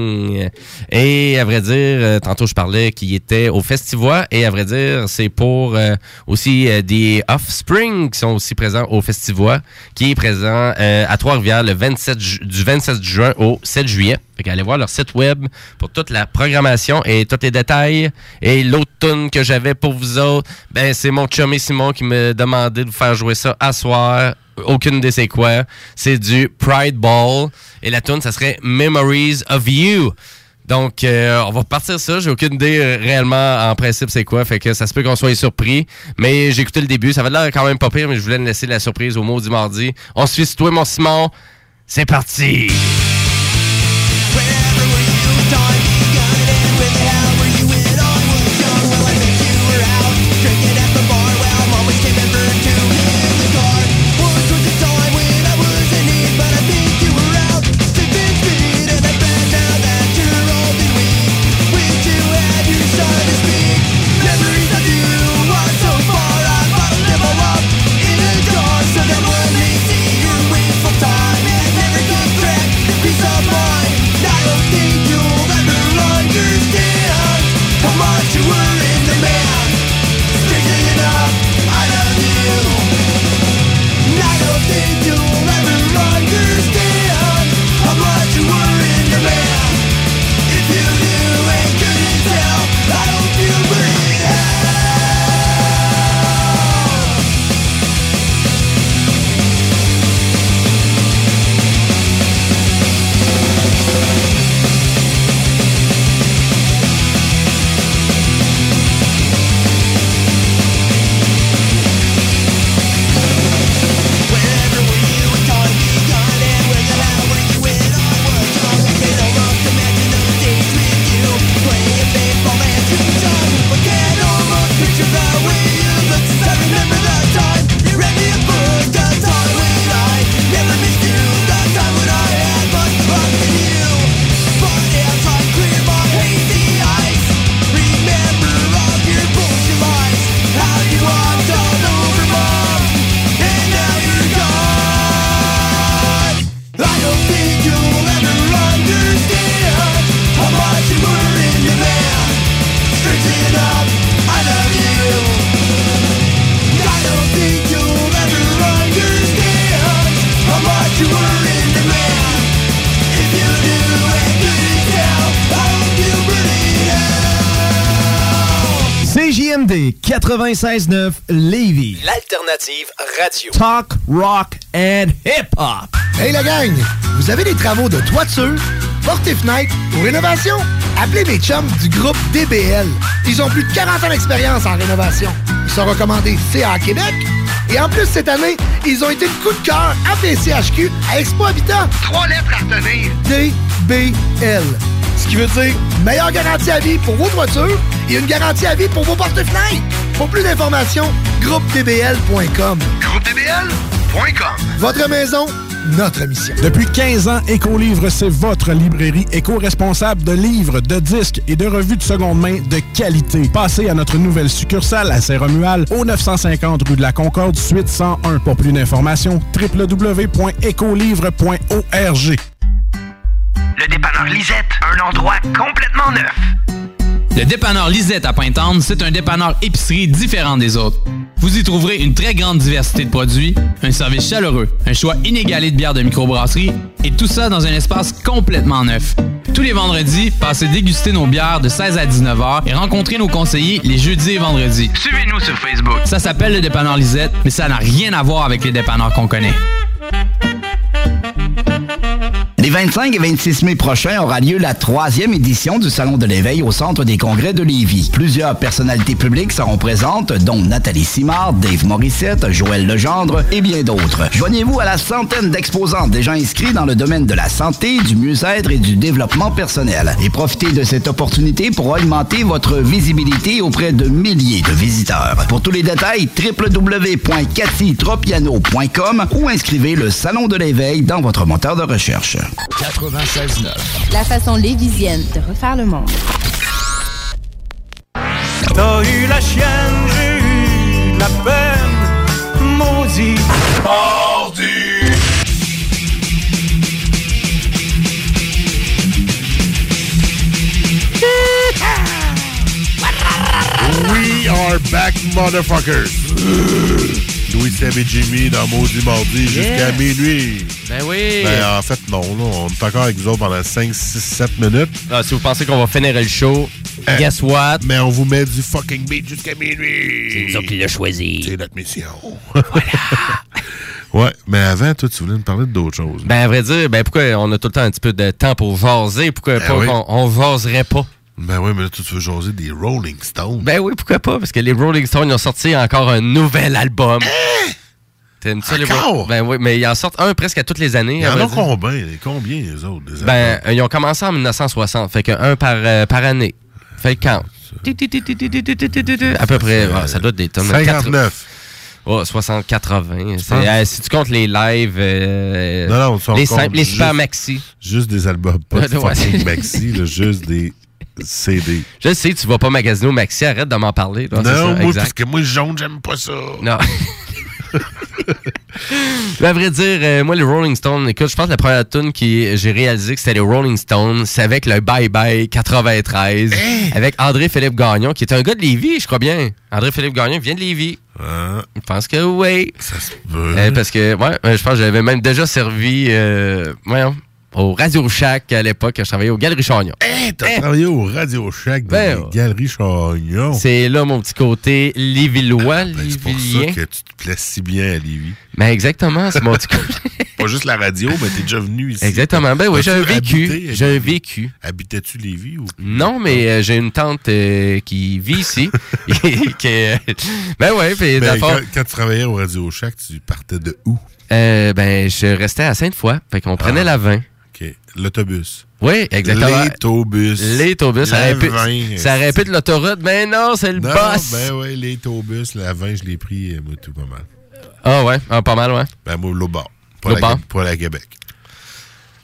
À vrai dire, euh, tantôt je parlais qu'il était au Festivois et à vrai dire, c'est pour euh, aussi euh, des Offspring qui sont aussi présents au Festivois, qui est présent à Trois-Rivières le 27 ju- du 27 juin au 7 juillet. Fait qu'allez voir leur site web pour toute la programmation et tous les détails. Et l'autre tune que j'avais pour vous autres, ben c'est mon chummy Simon qui me demandait de vous faire jouer ça à soir. Aucune idée c'est quoi. C'est du Pride Ball. Et la tune, ça serait Memories of You. Donc, euh, on va repartir ça. J'ai aucune idée euh, réellement en principe c'est quoi. Fait que ça se peut qu'on soit surpris. Mais j'ai écouté le début. Ça va l'air quand même pas pire, mais je voulais laisser la surprise au mot du mardi. On se sur toi, mon Simon. C'est parti! CJMD 96.9 Lévis. L'alternative radio. Talk, rock and hip-hop. Hey la gang, vous avez des travaux de toiture, porte et fenêtre ou rénovation? Appelez mes chums du groupe DBL. Ils ont plus de 40 ans d'expérience en rénovation. Ils sont recommandés CA Québec. Et en plus, cette année, ils ont été le coup de cœur APCHQ à Expo Habitat. Trois lettres à retenir. DBL. Ce qui veut dire meilleure garantie à vie pour vos toitures et une garantie à vie pour vos porte-fenêtres. Pour plus d'informations, groupedbl.com. Groupedbl.com. Votre maison, notre mission. Depuis 15 ans, Écolivre, c'est votre librairie éco-responsable de livres, de disques et de revues de seconde main de qualité. Passez à notre nouvelle succursale à Saint-Romuald, au 950 rue de la Concorde, suite 101. Pour plus d'informations, www.écolivre.org. Le dépanneur Lisette, un endroit complètement neuf. Le dépanneur Lisette à Pointe-Anne, c'est un dépanneur épicerie différent des autres. Vous y trouverez une très grande diversité de produits, un service chaleureux, un choix inégalé de bières de microbrasserie et tout ça dans un espace complètement neuf. Tous les vendredis, passez déguster nos bières de 16 à 19 heures et rencontrez nos conseillers les jeudis et vendredis. Suivez-nous sur Facebook. Ça s'appelle le dépanneur Lisette, mais ça n'a rien à voir avec les dépanneurs qu'on connaît. Les 25 et 26 mai prochains aura lieu la troisième édition du Salon de l'éveil au Centre des congrès de Lévis. Plusieurs personnalités publiques seront présentes, dont Nathalie Simard, Dave Morissette, Joël Legendre et bien d'autres. Joignez-vous à la centaine d'exposants déjà inscrits dans le domaine de la santé, du mieux-être et du développement personnel. Et profitez de cette opportunité pour augmenter votre visibilité auprès de milliers de visiteurs. Pour tous les détails, www.cathytropiano.com ou inscrivez le Salon de l'éveil dans votre moteur de recherche. 96.9. La façon lévisienne de refaire le monde. T'as eu la chienne, j'ai eu la peine, maudit. Mardi. We are back, motherfuckers. Louis Seb et Jimmy dans Maudit Mardi jusqu'à minuit. Ben oui. Ben, en fait, non. Là, on est encore avec vous autres pendant 5, 6, 7 minutes. Ah, si vous pensez qu'on va finir le show, guess what? Mais on vous met du fucking beat jusqu'à minuit. C'est nous autres qui l'a choisi. C'est notre mission. ouais, mais avant, toi, tu voulais nous parler d'autres choses. Ben, à vrai dire, ben pourquoi on a tout le temps un petit peu de temps pour jaser? Pourquoi Ben pas oui. on jaserait pas? Ben oui, mais là, tu veux jaser des Rolling Stones. Ben oui, pourquoi pas? Parce que les Rolling Stones, ils ont sorti encore un nouvel album. Hein? T'aimes ça, les Ben oui, mais ils en sortent un presque à toutes les années. Ils en hein, combien, combien, les autres? Des ben, ils ont commencé en 1960. Fait qu'un par, euh, par année. Fait quand? À peu près, ça doit être des 59. Oh, 60-80. Si tu comptes les lives, euh, non, non, les, simples, les super maxi. Juste des albums, pas fucking maxi, juste des CD. Je sais, tu vas pas magasiner au maxi, arrête de m'en parler. là, c'est ça, non, moi, parce que moi, jaune, j'aime pas ça. Non. Mais à vrai dire, euh, moi, les Rolling Stones, écoute, je pense que la première tune que j'ai réalisé que c'était les Rolling Stones, c'est avec le Bye Bye 93, avec André-Philippe Gagnon, qui est un gars de Lévis, je crois bien. André-Philippe Gagnon vient de Lévis. Je pense que oui. Ça se peut. Euh, parce que, ouais, euh, je pense que j'avais même déjà servi, euh, voyons, au Radio Shack à l'époque, je travaillais au Galerie Chagnon. Hey, t'as travaillé au Radio Shack dans Ben, les Galeries Chagnon. C'est là mon petit côté Lévillois, Ben, C'est pour ça que tu te plais si bien à Lévis. Ben exactement, c'est mon petit côté. Pas juste la radio, mais t'es déjà venu ici. Exactement. Ben oui, j'ai un vécu. J'ai un vécu. Habitais-tu Lévis ou Non, mais euh, j'ai une tante euh, qui vit ici. Et que- ben ouais, puis Ben, quand, quand tu travaillais au Radio Shack, tu partais de où? euh, ben je restais à Sainte-Foy. Fait qu'on prenait la 20. OK. L'autobus. Oui, exactement. L'autobus. L'autobus. Ça La aurait pu- 20, ça aurait pu de l'autoroute. Mais non, c'est le Non, boss. ben ouais, l'autobus, la 20, je l'ai pris, euh, moi, tout pas mal. Ah ouais, ah, pas mal, ouais. Ben moi, l'au bas. Pour, la, pour la Québec.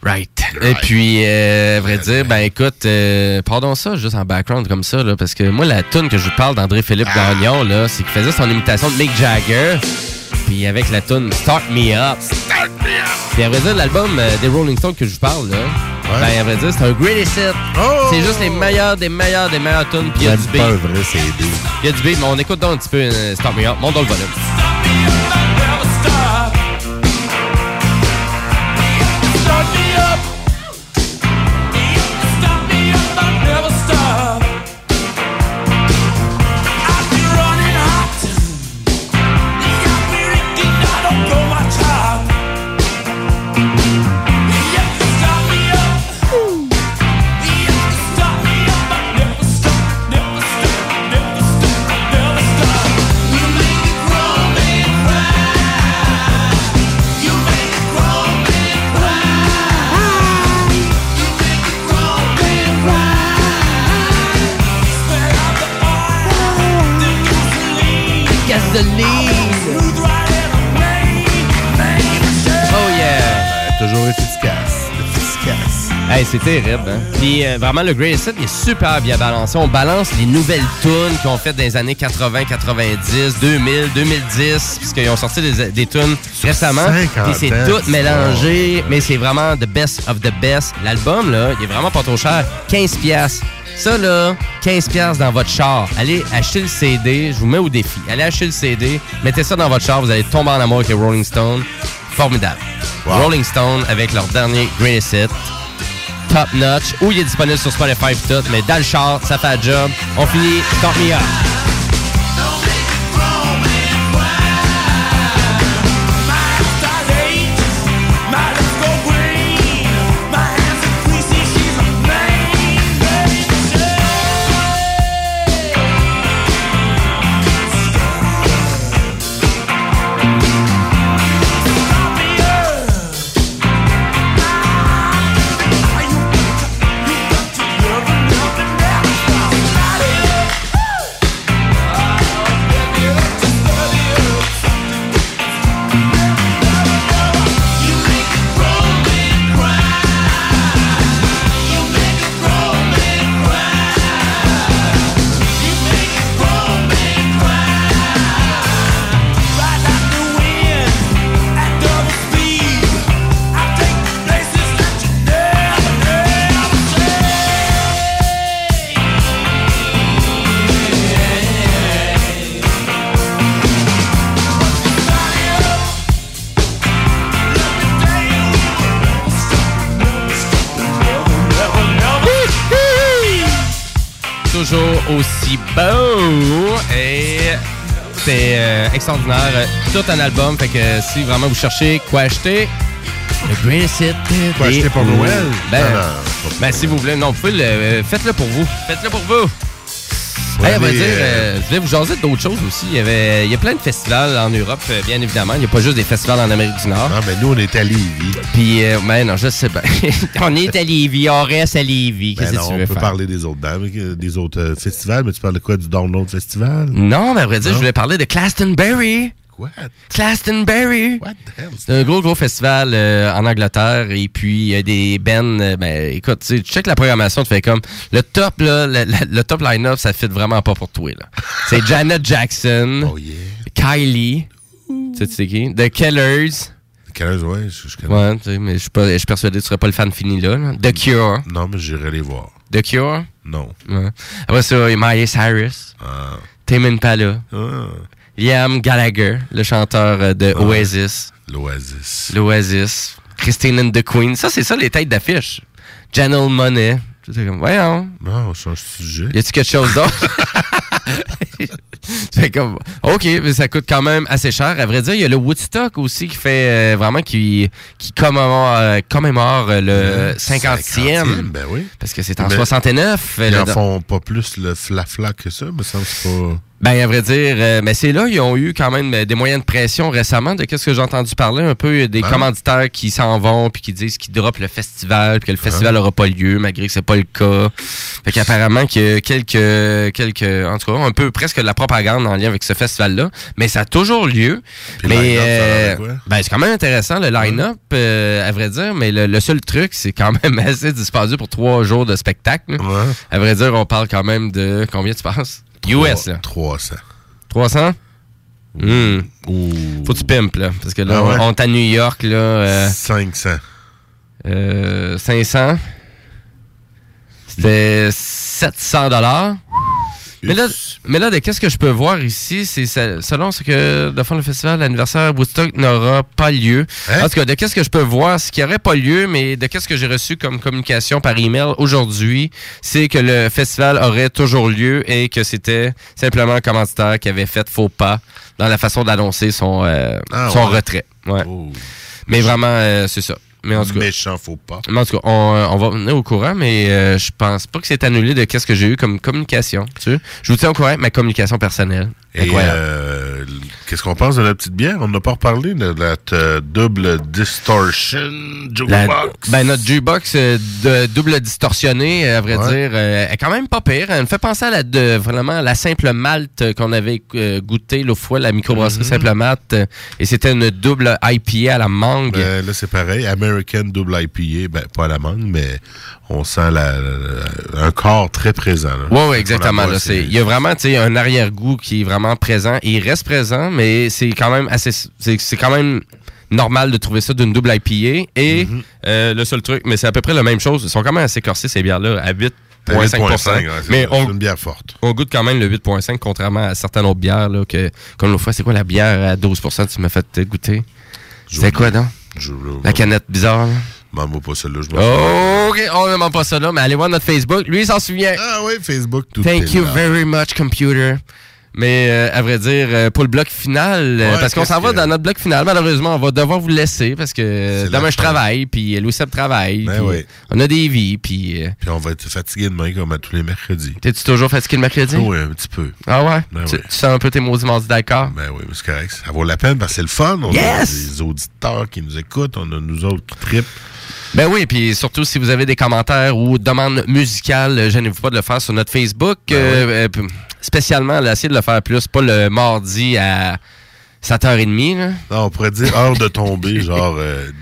Right. Et puis, euh, à vrai dire, ben écoute, euh, pardon ça, juste en background comme ça, là, parce que moi, la tune que je vous parle d'André-Philippe Ah. Gagnon, là, c'est qu'il faisait son imitation de Mick Jagger, puis avec la tune Start Me Up. Puis à vrai dire, l'album euh, des Rolling Stones que je vous parle, là, ben à vrai dire, c'est un greatest hit. C'est juste les meilleurs, des meilleurs, des meilleurs tunes, puis il y a du pas un beat. vrai CD. Il y a du beat, mais on écoute donc un petit peu euh, Start Me Up. Monte dans le volume. Hey, c'est terrible, hein? Puis euh, vraiment, le Greatest Hit il est super bien balancé. On balance les nouvelles tunes qu'ils ont faites dans les années 80, 90, 2000, 2010, puisqu'ils ont sorti des, des tunes récemment. 50 Puis c'est tout mélangé, mais c'est vraiment the best of the best. L'album, là, il est vraiment pas trop cher. 15 pièces. Ça, là, 15 pièces dans votre char. Allez acheter le CD. Je vous mets au défi. Allez acheter le CD. Mettez ça dans votre char. Vous allez tomber en amour avec les Rolling Stones. Formidable. Rolling Stone avec leur dernier Greatest Hit top notch, ou il est disponible sur Spotify et tout, mais dans le char, ça fait le job. On finit, start me. Extraordinaire. Euh, Tout un album, fait que si vraiment vous cherchez quoi acheter, le Greatest Hit Quoi acheter pour Noël? Ben, ben, s'il vous plaît, non, vous pouvez le- euh, faites-le pour vous. Faites-le pour vous. Hey, on va mais, dire, euh, euh, je vais vous jaser d'autres choses aussi. Il y, avait, il y a plein de festivals en Europe, euh, bien évidemment. Il n'y a pas juste des festivals en Amérique du Nord. Non, mais nous, on est à Lévis. Puis, euh, ben non, je sais bien. on est à Lévis, on reste à Lévis. Ben Qu'est-ce que tu on peut faire? parler des autres dames, des autres festivals, mais tu parles de quoi? Du Download Festival? Non, mais à vrai dire, Non? je voulais parler de Glastonbury. What? Glastonbury. C'est un gros, gros festival euh, en Angleterre. Et puis, il y a des bands. euh, ben, écoute, tu sais, tu check la programmation, tu fais comme. Le top, là, le, le- le top line-up, ça fit vraiment pas pour toi, là. C'est Janet Jackson. Oh, Kylie. Tu sais, tu sais qui? The Killers. The Killers, ouais, je, je connais. Ouais, tu sais, mais je suis pas- je suis persuadé que tu serais pas le fan fini là. là. The Cure. Non, mais j'irai les voir. The Cure? Non. Ouais. Après ça, il y a Miley Cyrus. Ah. Tame Impala. Liam Gallagher, le chanteur euh, de Ah. Oasis. L'Oasis. L'Oasis. Christine and the Queen. Ça, c'est ça les têtes d'affiche. Janelle Monet. C'est comme, voyons. Non, on change de sujet. Y a-tu quelque chose d'autre? c'est comme, OK, mais ça coûte quand même assez cher. À vrai dire, il y a le Woodstock aussi qui fait euh, vraiment, qui, qui commémore, euh, commémore le 50e. Ben oui. Parce que c'est en Mais 69. Ils en le- font pas plus le flafla que ça, me semble c'est pas. Ben, à vrai dire, euh, mais c'est là, ils ont eu quand même euh, des moyens de pression récemment de qu'est-ce que j'ai entendu parler un peu, des Ben. commanditaires qui s'en vont puis qui disent qu'ils droppent le festival puis que le Ah. festival n'aura pas lieu malgré que c'est pas le cas. Fait qu'apparemment a quelques, quelques, en tout cas, un peu presque de la propagande en lien avec ce festival-là, mais ça a toujours lieu. Puis mais euh, ben, c'est quand même intéressant le line-up, euh, à vrai dire, mais le, le seul truc, c'est quand même assez dispendieux pour trois jours de spectacle. là. À vrai dire, on parle quand même de combien tu penses? US, là. 300. 300? Hmm. Faut que tu pimpes, là. Parce que là, Ah ouais? on est à New York, là. euh, 500. euh, 500. C'était 700 dollars. Mais là, mais là, de qu'est-ce que je peux voir ici, c'est se- selon ce que, de fond, le festival, l'anniversaire Woodstock n'aura pas lieu. Hein? En tout cas, de qu'est-ce que je peux voir, ce qui n'aurait pas lieu, mais de qu'est-ce que j'ai reçu comme communication par email aujourd'hui, c'est que le festival aurait toujours lieu et que c'était simplement un commanditaire qui avait fait faux pas dans la façon d'annoncer son, euh, Ah, son ouais. retrait. Ouais. Oh. Mais vraiment, euh, c'est ça. Mais en tout cas, Méchant, faut pas. mais en tout cas, on, euh, on va venir au courant, mais euh, je pense pas que c'est annulé de qu'est-ce que j'ai eu comme communication. Tu sais. Je vous tiens au courant avec ma communication personnelle. Et Incroyable. euh, qu'est-ce qu'on pense de la petite bière? On n'a pas reparlé de notre euh, double distortion La- jukebox. ben, notre jukebox euh, de double distorsionné, euh, à vrai Ouais. dire, euh, est quand même pas pire. Elle me fait penser à la, de, vraiment la simple malte qu'on avait euh, goûté l'autre fois, la microbrasserie Mhm. simple malte. et c'était une double IPA à la mangue. Ben, là, c'est pareil. American Double IPA, ben, pas à la mangue, mais on sent la, la- un corps très présent. là. Ouais, exactement. la Il y a vraiment un arrière-goût qui est vraiment présent. Et il reste présent, mais c'est quand même assez. C'est quand même normal de trouver ça d'une double IPA. Et Mhm. euh, le seul truc, mais c'est à peu près la même chose. Ils sont quand même assez corsés, ces bières-là, à 8,5 8,5, ouais, c'est Mais on, une bière forte. on goûte quand même le 8,5, contrairement à certaines autres bières. Là, que, comme l'autre fois, c'est quoi la bière à 12% tu m'as fait goûter? C'est quoi, non? La canette bizarre, là? M'en va pas celle-là, je m'en. Oh, ok, on ne demande pas ça là, mais allez voir notre Facebook. Lui, il s'en souvient. Ah oui, Facebook, tout Thank you là. very much, computer. Mais euh, à vrai dire, euh, pour le bloc final, euh, Ouais, parce qu'on s'en va que- dans notre bloc final, malheureusement, on va devoir vous laisser parce que demain je travaille, puis Louis Seb travaille, Ben oui. on a des vies, puis... euh, Puis on va être fatigué demain comme à tous les mercredis. T'es-tu toujours fatigué le mercredi? Oui, un petit peu. Ah ouais? Ben tu, oui. tu sens un peu tes maudits mardis d'accord? Ben oui, c'est correct. Ça vaut la peine parce que c'est le fun. On Yes! a des auditeurs qui nous écoutent. On a nous autres qui trippent. Ben oui, puis surtout si vous avez des commentaires ou demandes musicales, gênez-vous pas de le faire sur notre Facebook. Ben spécialement, là, essayez de le faire plus, pas le mardi à 7h30. Là. Non, on pourrait dire heure de tomber, genre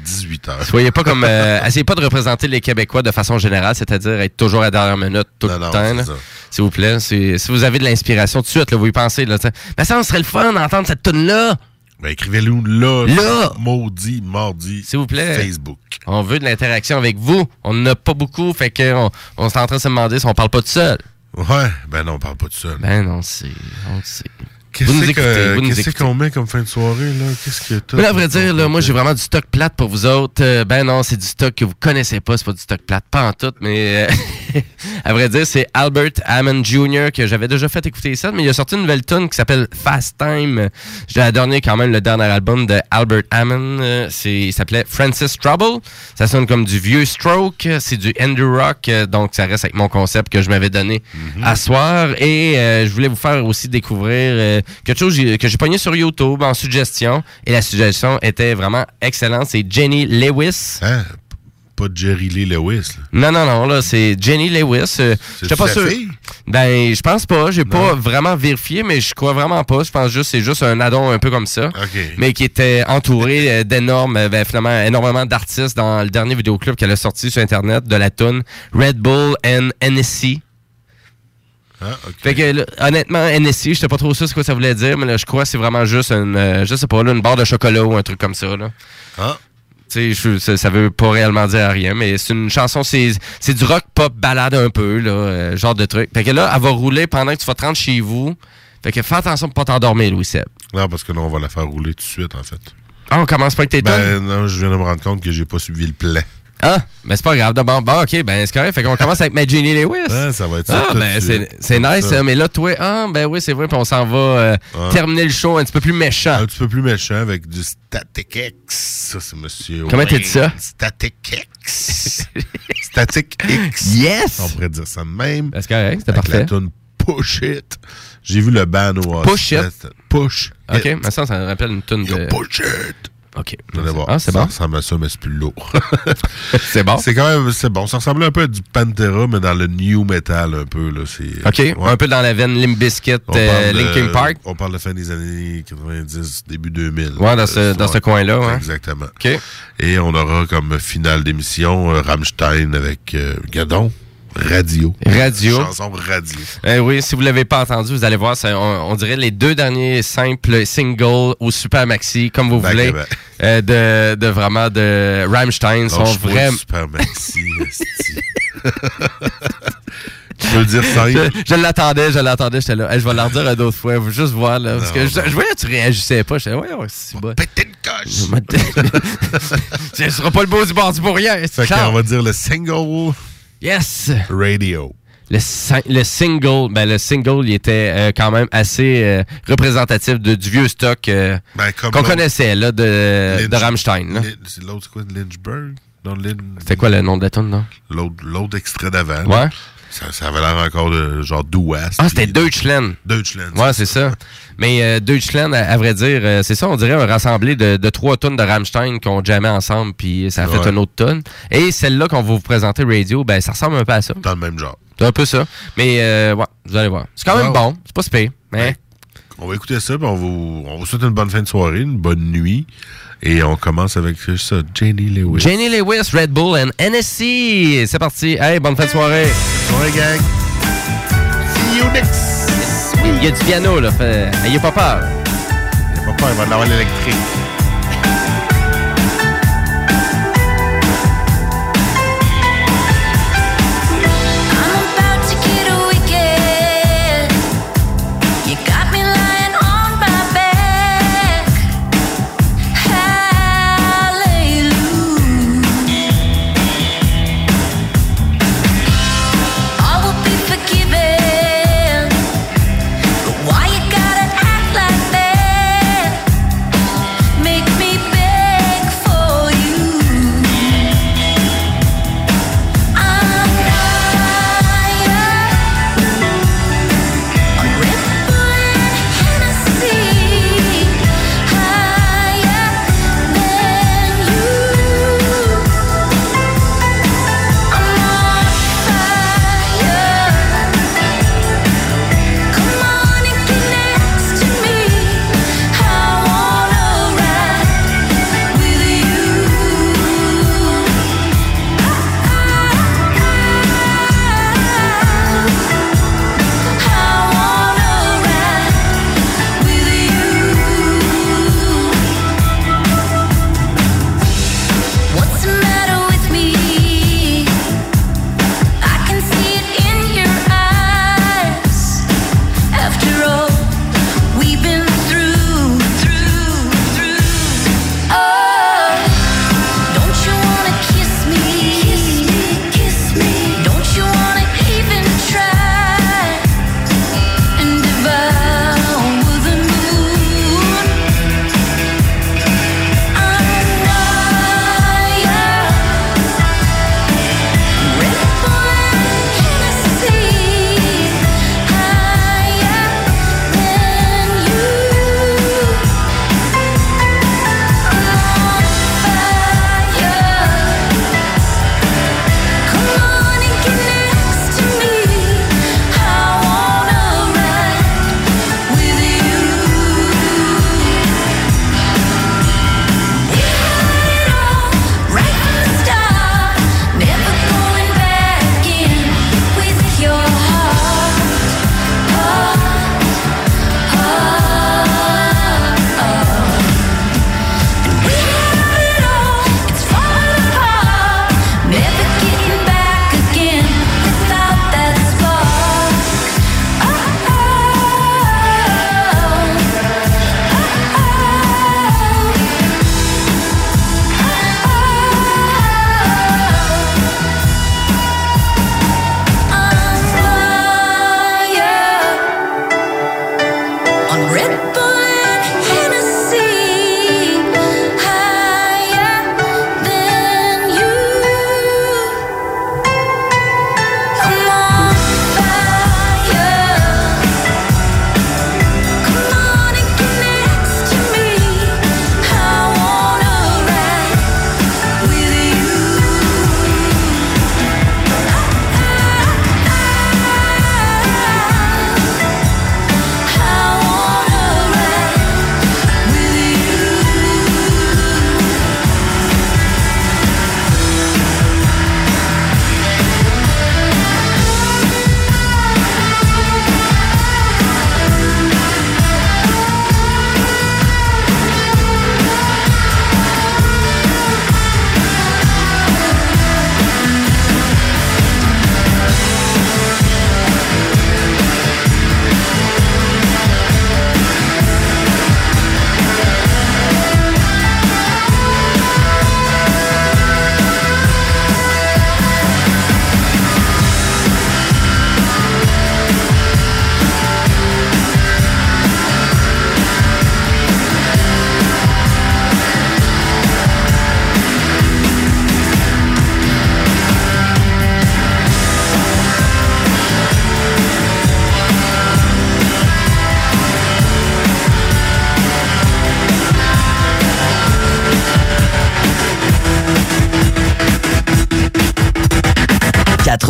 18h. Soyez pas comme. euh, essayez pas de représenter les Québécois de façon générale, c'est-à-dire être toujours à la dernière minute tout Non, le non, temps. S'il vous plaît. Si, vous avez de l'inspiration tout de suite, là, vous y pensez. Là, ça, on serait le fun d'entendre cette tune là Ben écrivez-nous là. Là! Maudit, mardi. S'il vous plaît. Facebook. On veut de l'interaction avec vous. On n'en a pas beaucoup, fait qu'on on est en train de se demander si on parle pas tout seul. Ouais, ben non, on parle pas de ça. Ben non, c'est. On sait. Qu'est-ce Vous nous que- écoutez, vous nous Qu'est-ce écoutez. qu'on met comme fin de soirée, là? Qu'est-ce que t'as? Mais là, à vrai dire, là, moi, j'ai vraiment du stock plate pour vous autres. Euh, ben non, c'est du stock que vous connaissez pas. C'est pas du stock plate, pas en tout. Mais euh, à vrai dire, c'est Albert Hammond Jr. que j'avais déjà fait écouter ça. Mais il a sorti une nouvelle tune qui s'appelle Fast Time. J'ai adoré quand même le dernier album de Albert Hammond. Euh, c'est, il s'appelait Francis Trouble. Ça sonne comme du vieux stroke. C'est du indie rock. Donc, ça reste avec mon concept que je m'avais donné à soir. Et je voulais vous faire aussi découvrir euh, quelque chose que j'ai pogné sur YouTube en suggestion. Et la suggestion était vraiment excellente. C'est Jenny Lewis. Hein? Pas Jerry Lee Lewis. là. Non, non, non, là, c'est Jenny Lewis. Euh, J'étais pas sûr. fille? Ben, je pense pas. J'ai pas vraiment vérifié, mais je crois vraiment pas. Je pense juste c'est juste un addon un peu comme ça. Mais qui était entouré euh, d'énormes, euh, ben, finalement, énormément d'artistes dans le dernier vidéoclip qu'elle a sorti sur Internet de la tune Red Bull and NSC. Ah, ok. Fait que, là, honnêtement, NSC, je sais pas trop sûr ce que ça voulait dire, mais là, je crois que c'est vraiment juste une, euh, je sais pas, là, une barre de chocolat ou un truc comme ça, là. Ah. Tu sais, ça, ça veut pas réellement dire rien, mais c'est une chanson, c'est c'est du rock pop balade un peu, là, euh, genre de truc. Fait que là, elle va rouler pendant que tu vas te rendre chez vous. Fait que fais attention pour pas t'endormir, Louis Seb. Non, parce que là, on va la faire rouler tout de suite, en fait. Ah, on commence pas avec tes? Ben, non, je viens de me rendre compte que j'ai pas suivi le plan. Ah, ben c'est pas grave. Bon, bon, ok, ben c'est correct. Fait qu'on commence avec ma Jenny Lewis. Ah, ça va être ça Ah, ben c'est nice, ça. hein, mais là, toi, ah, ben oui, c'est vrai, puis on s'en va euh, Ah. terminer le show un petit peu plus méchant. Un petit peu plus méchant avec du Static X. Ça, c'est monsieur. Comment t'as dit ça? Static X. Static X. Yes! On pourrait dire ça de même. C'est correct, c'était parfait. la tune Push It. J'ai vu le ban au Push It? Push Ok, mais ça, ça me rappelle une tune de. Push It. Ok. Voir. Ah, c'est ça bon? ressemble à ça, mais c'est plus lourd. c'est bon? C'est quand même, c'est bon. Ça ressemble un peu à du Pantera, mais dans le new metal un peu, là. C'est, Ok, Ouais. un peu dans la veine Limp Bizkit, euh, de- Linkin Park. On parle de fin des années 90, début 2000. Ouais, dans ce- Euh, dans ce coin-là, ouais. Exactement. OK. Et on aura comme finale d'émission euh, Rammstein avec euh, Gadon, Radio. Radio. Chanson Radio. Eh oui, si vous l'avez pas entendu, vous allez voir, ça, on, on dirait les deux derniers simples singles au Super Maxi, comme vous voulez, euh, de, de vraiment de Rammstein, sont vraiment... Super Maxi. Tu peux le dire simple. Je, je l'attendais, je l'attendais, j'étais là. Hey, je vais leur dire une autre fois, vous juste voir, là. Parce que je, je voyais que tu réagissais pas. J'étais là, ouais, ouais, c'est bon. Péter une coche! Ce sera pas le beau du bord pour rien. Fait qu'on va dire le single Yes! Radio. Le, le single, ben le single, il était euh, quand même assez euh, représentatif de, du vieux stock euh, Ben, qu'on connaissait là, de, Lynch- de Rammstein. C'est l'autre, c'est quoi, Lynchburg? Lynch... C'était quoi le nom de la tune, non? L'autre, l'autre extrait d'avant. Ouais. Ça, ça avait l'air encore de genre d'ouest. Ah, c'était Deutschland. Deutschland. Ouais, c'est ça. Mais euh, Deutschland, à, à vrai dire, euh, c'est ça, on dirait un rassemblé de, de trois tonnes de Rammstein qu'on jamais ensemble, puis ça a fait Ouais. une autre tonne. Et celle-là qu'on va vous présenter, Radio, ben ça ressemble un peu à ça. Dans le même genre. C'est un peu ça. Mais euh, ouais, vous allez voir. C'est quand même bon. C'est pas super. Mais On va écouter ça, puis on vous, on vous souhaite une bonne fin de soirée, une bonne nuit. Et on commence avec ça, Jenny Lewis. Jenny Lewis, Red Bull and NSC. C'est parti. Hey, bonne fin de soirée. Soirée, gang. See you next. Il y a du piano, là. Fait... Ayez pas peur. Il a pas peur, il va en avoir l'électrique.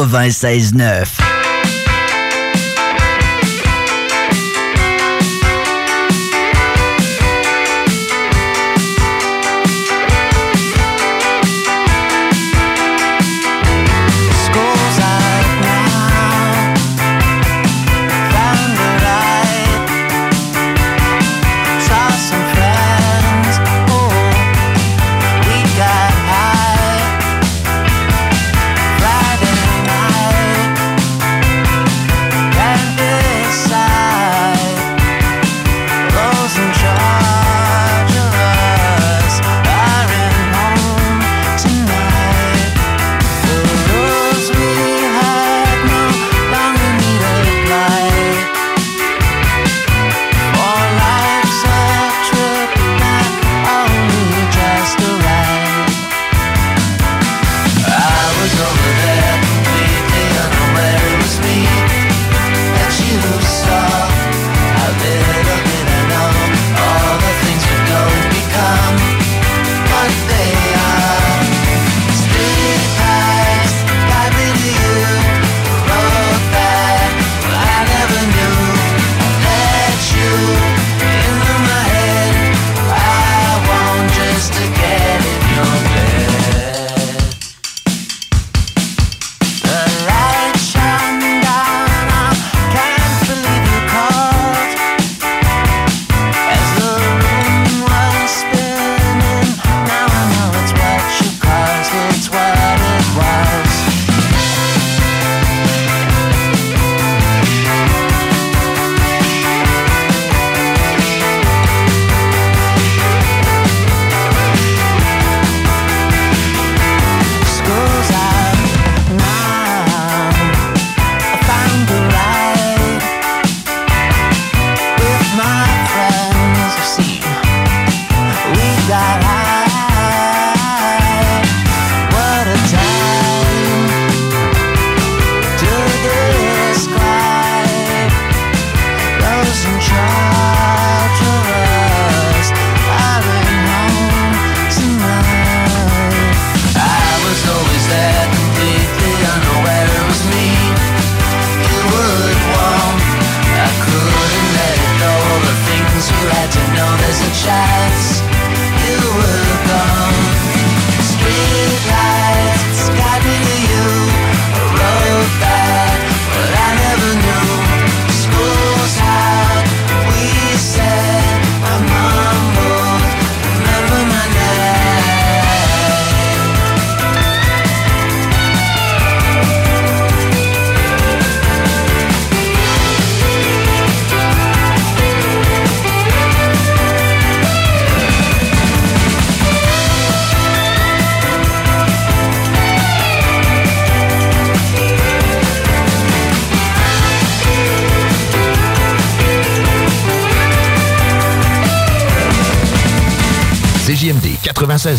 96.9.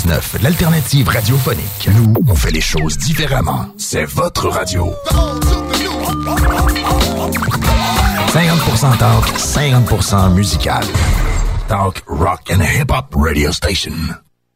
96.9, l'alternative radiophonique. Nous, on fait les choses différemment. C'est votre radio. 50% talk, 50% musical. Talk, rock and hip-hop radio station.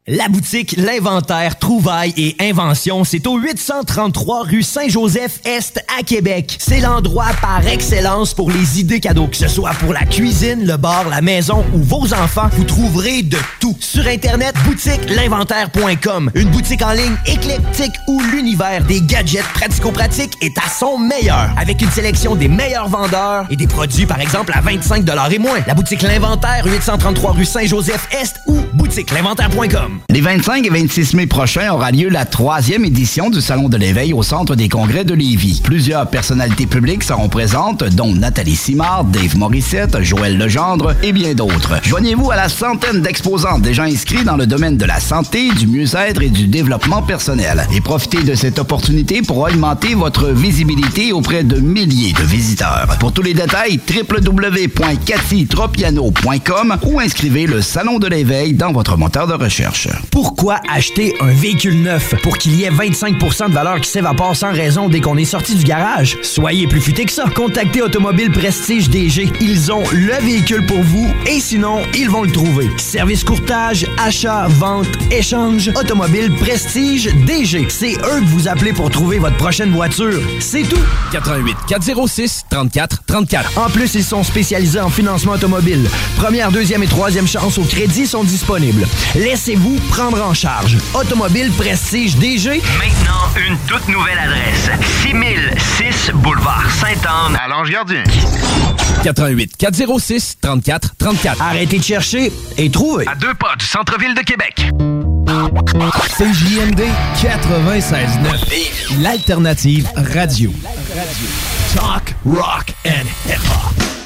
La boutique L'Inventaire, Trouvailles et Inventions, c'est au 833 rue Saint-Joseph-Est à Québec. C'est l'endroit par excellence pour les idées cadeaux. Que ce soit pour la cuisine, le bar, la maison ou vos enfants, vous trouverez de Sur Internet, boutique l'inventaire.com. Une boutique en ligne éclectique où l'univers des gadgets pratico-pratiques est à son meilleur. Avec une sélection des meilleurs vendeurs et des produits, par exemple, à 25 et moins. La boutique L'Inventaire, 833 rue Saint-Joseph-Est ou boutique l'inventaire.com. Les 25 et 26 mai prochains aura lieu la troisième édition du Salon de l'éveil au Centre des congrès de Lévis. Plusieurs personnalités publiques seront présentes, dont Nathalie Simard, Dave Morissette, Joël Legendre et bien d'autres. Joignez-vous à la centaine d'exposants déjà inscrits dans le domaine de la santé, du mieux-être et du développement personnel. Et profitez de cette opportunité pour augmenter votre visibilité auprès de milliers de visiteurs. Pour tous les détails, www.cathytropiano.com ou inscrivez le Salon de l'éveil dans votre moteur de recherche. Pourquoi acheter un véhicule neuf? Pour qu'il y ait 25 % de valeur qui s'évapore sans raison dès qu'on est sorti du garage? Soyez plus futé que ça. Contactez Automobile Prestige DG. Ils ont le véhicule pour vous et sinon, ils vont le trouver. Service court achat, vente, échange, automobile, prestige, DG. C'est eux que vous appelez pour trouver votre prochaine voiture. C'est tout. 88 406 34 34. En plus, ils sont spécialisés en financement automobile. Première, deuxième et troisième chance au crédit sont disponibles. Laissez-vous prendre en charge. Automobile, prestige, DG. Maintenant, une toute nouvelle adresse. 6006 Boulevard Sainte-Anne à Lange-Gardien. 88 406 34 34. Arrêtez de chercher et trouvez. À deux pas du centre-ville de Québec. CJMD 96.9. L'alternative radio. Talk, rock and hip-hop.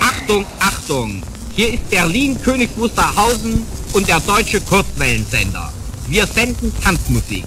Achtung, Achtung! Hier ist Berlin König Wusterhausen und der deutsche Kurzwellensender. Wir senden Tanzmusik.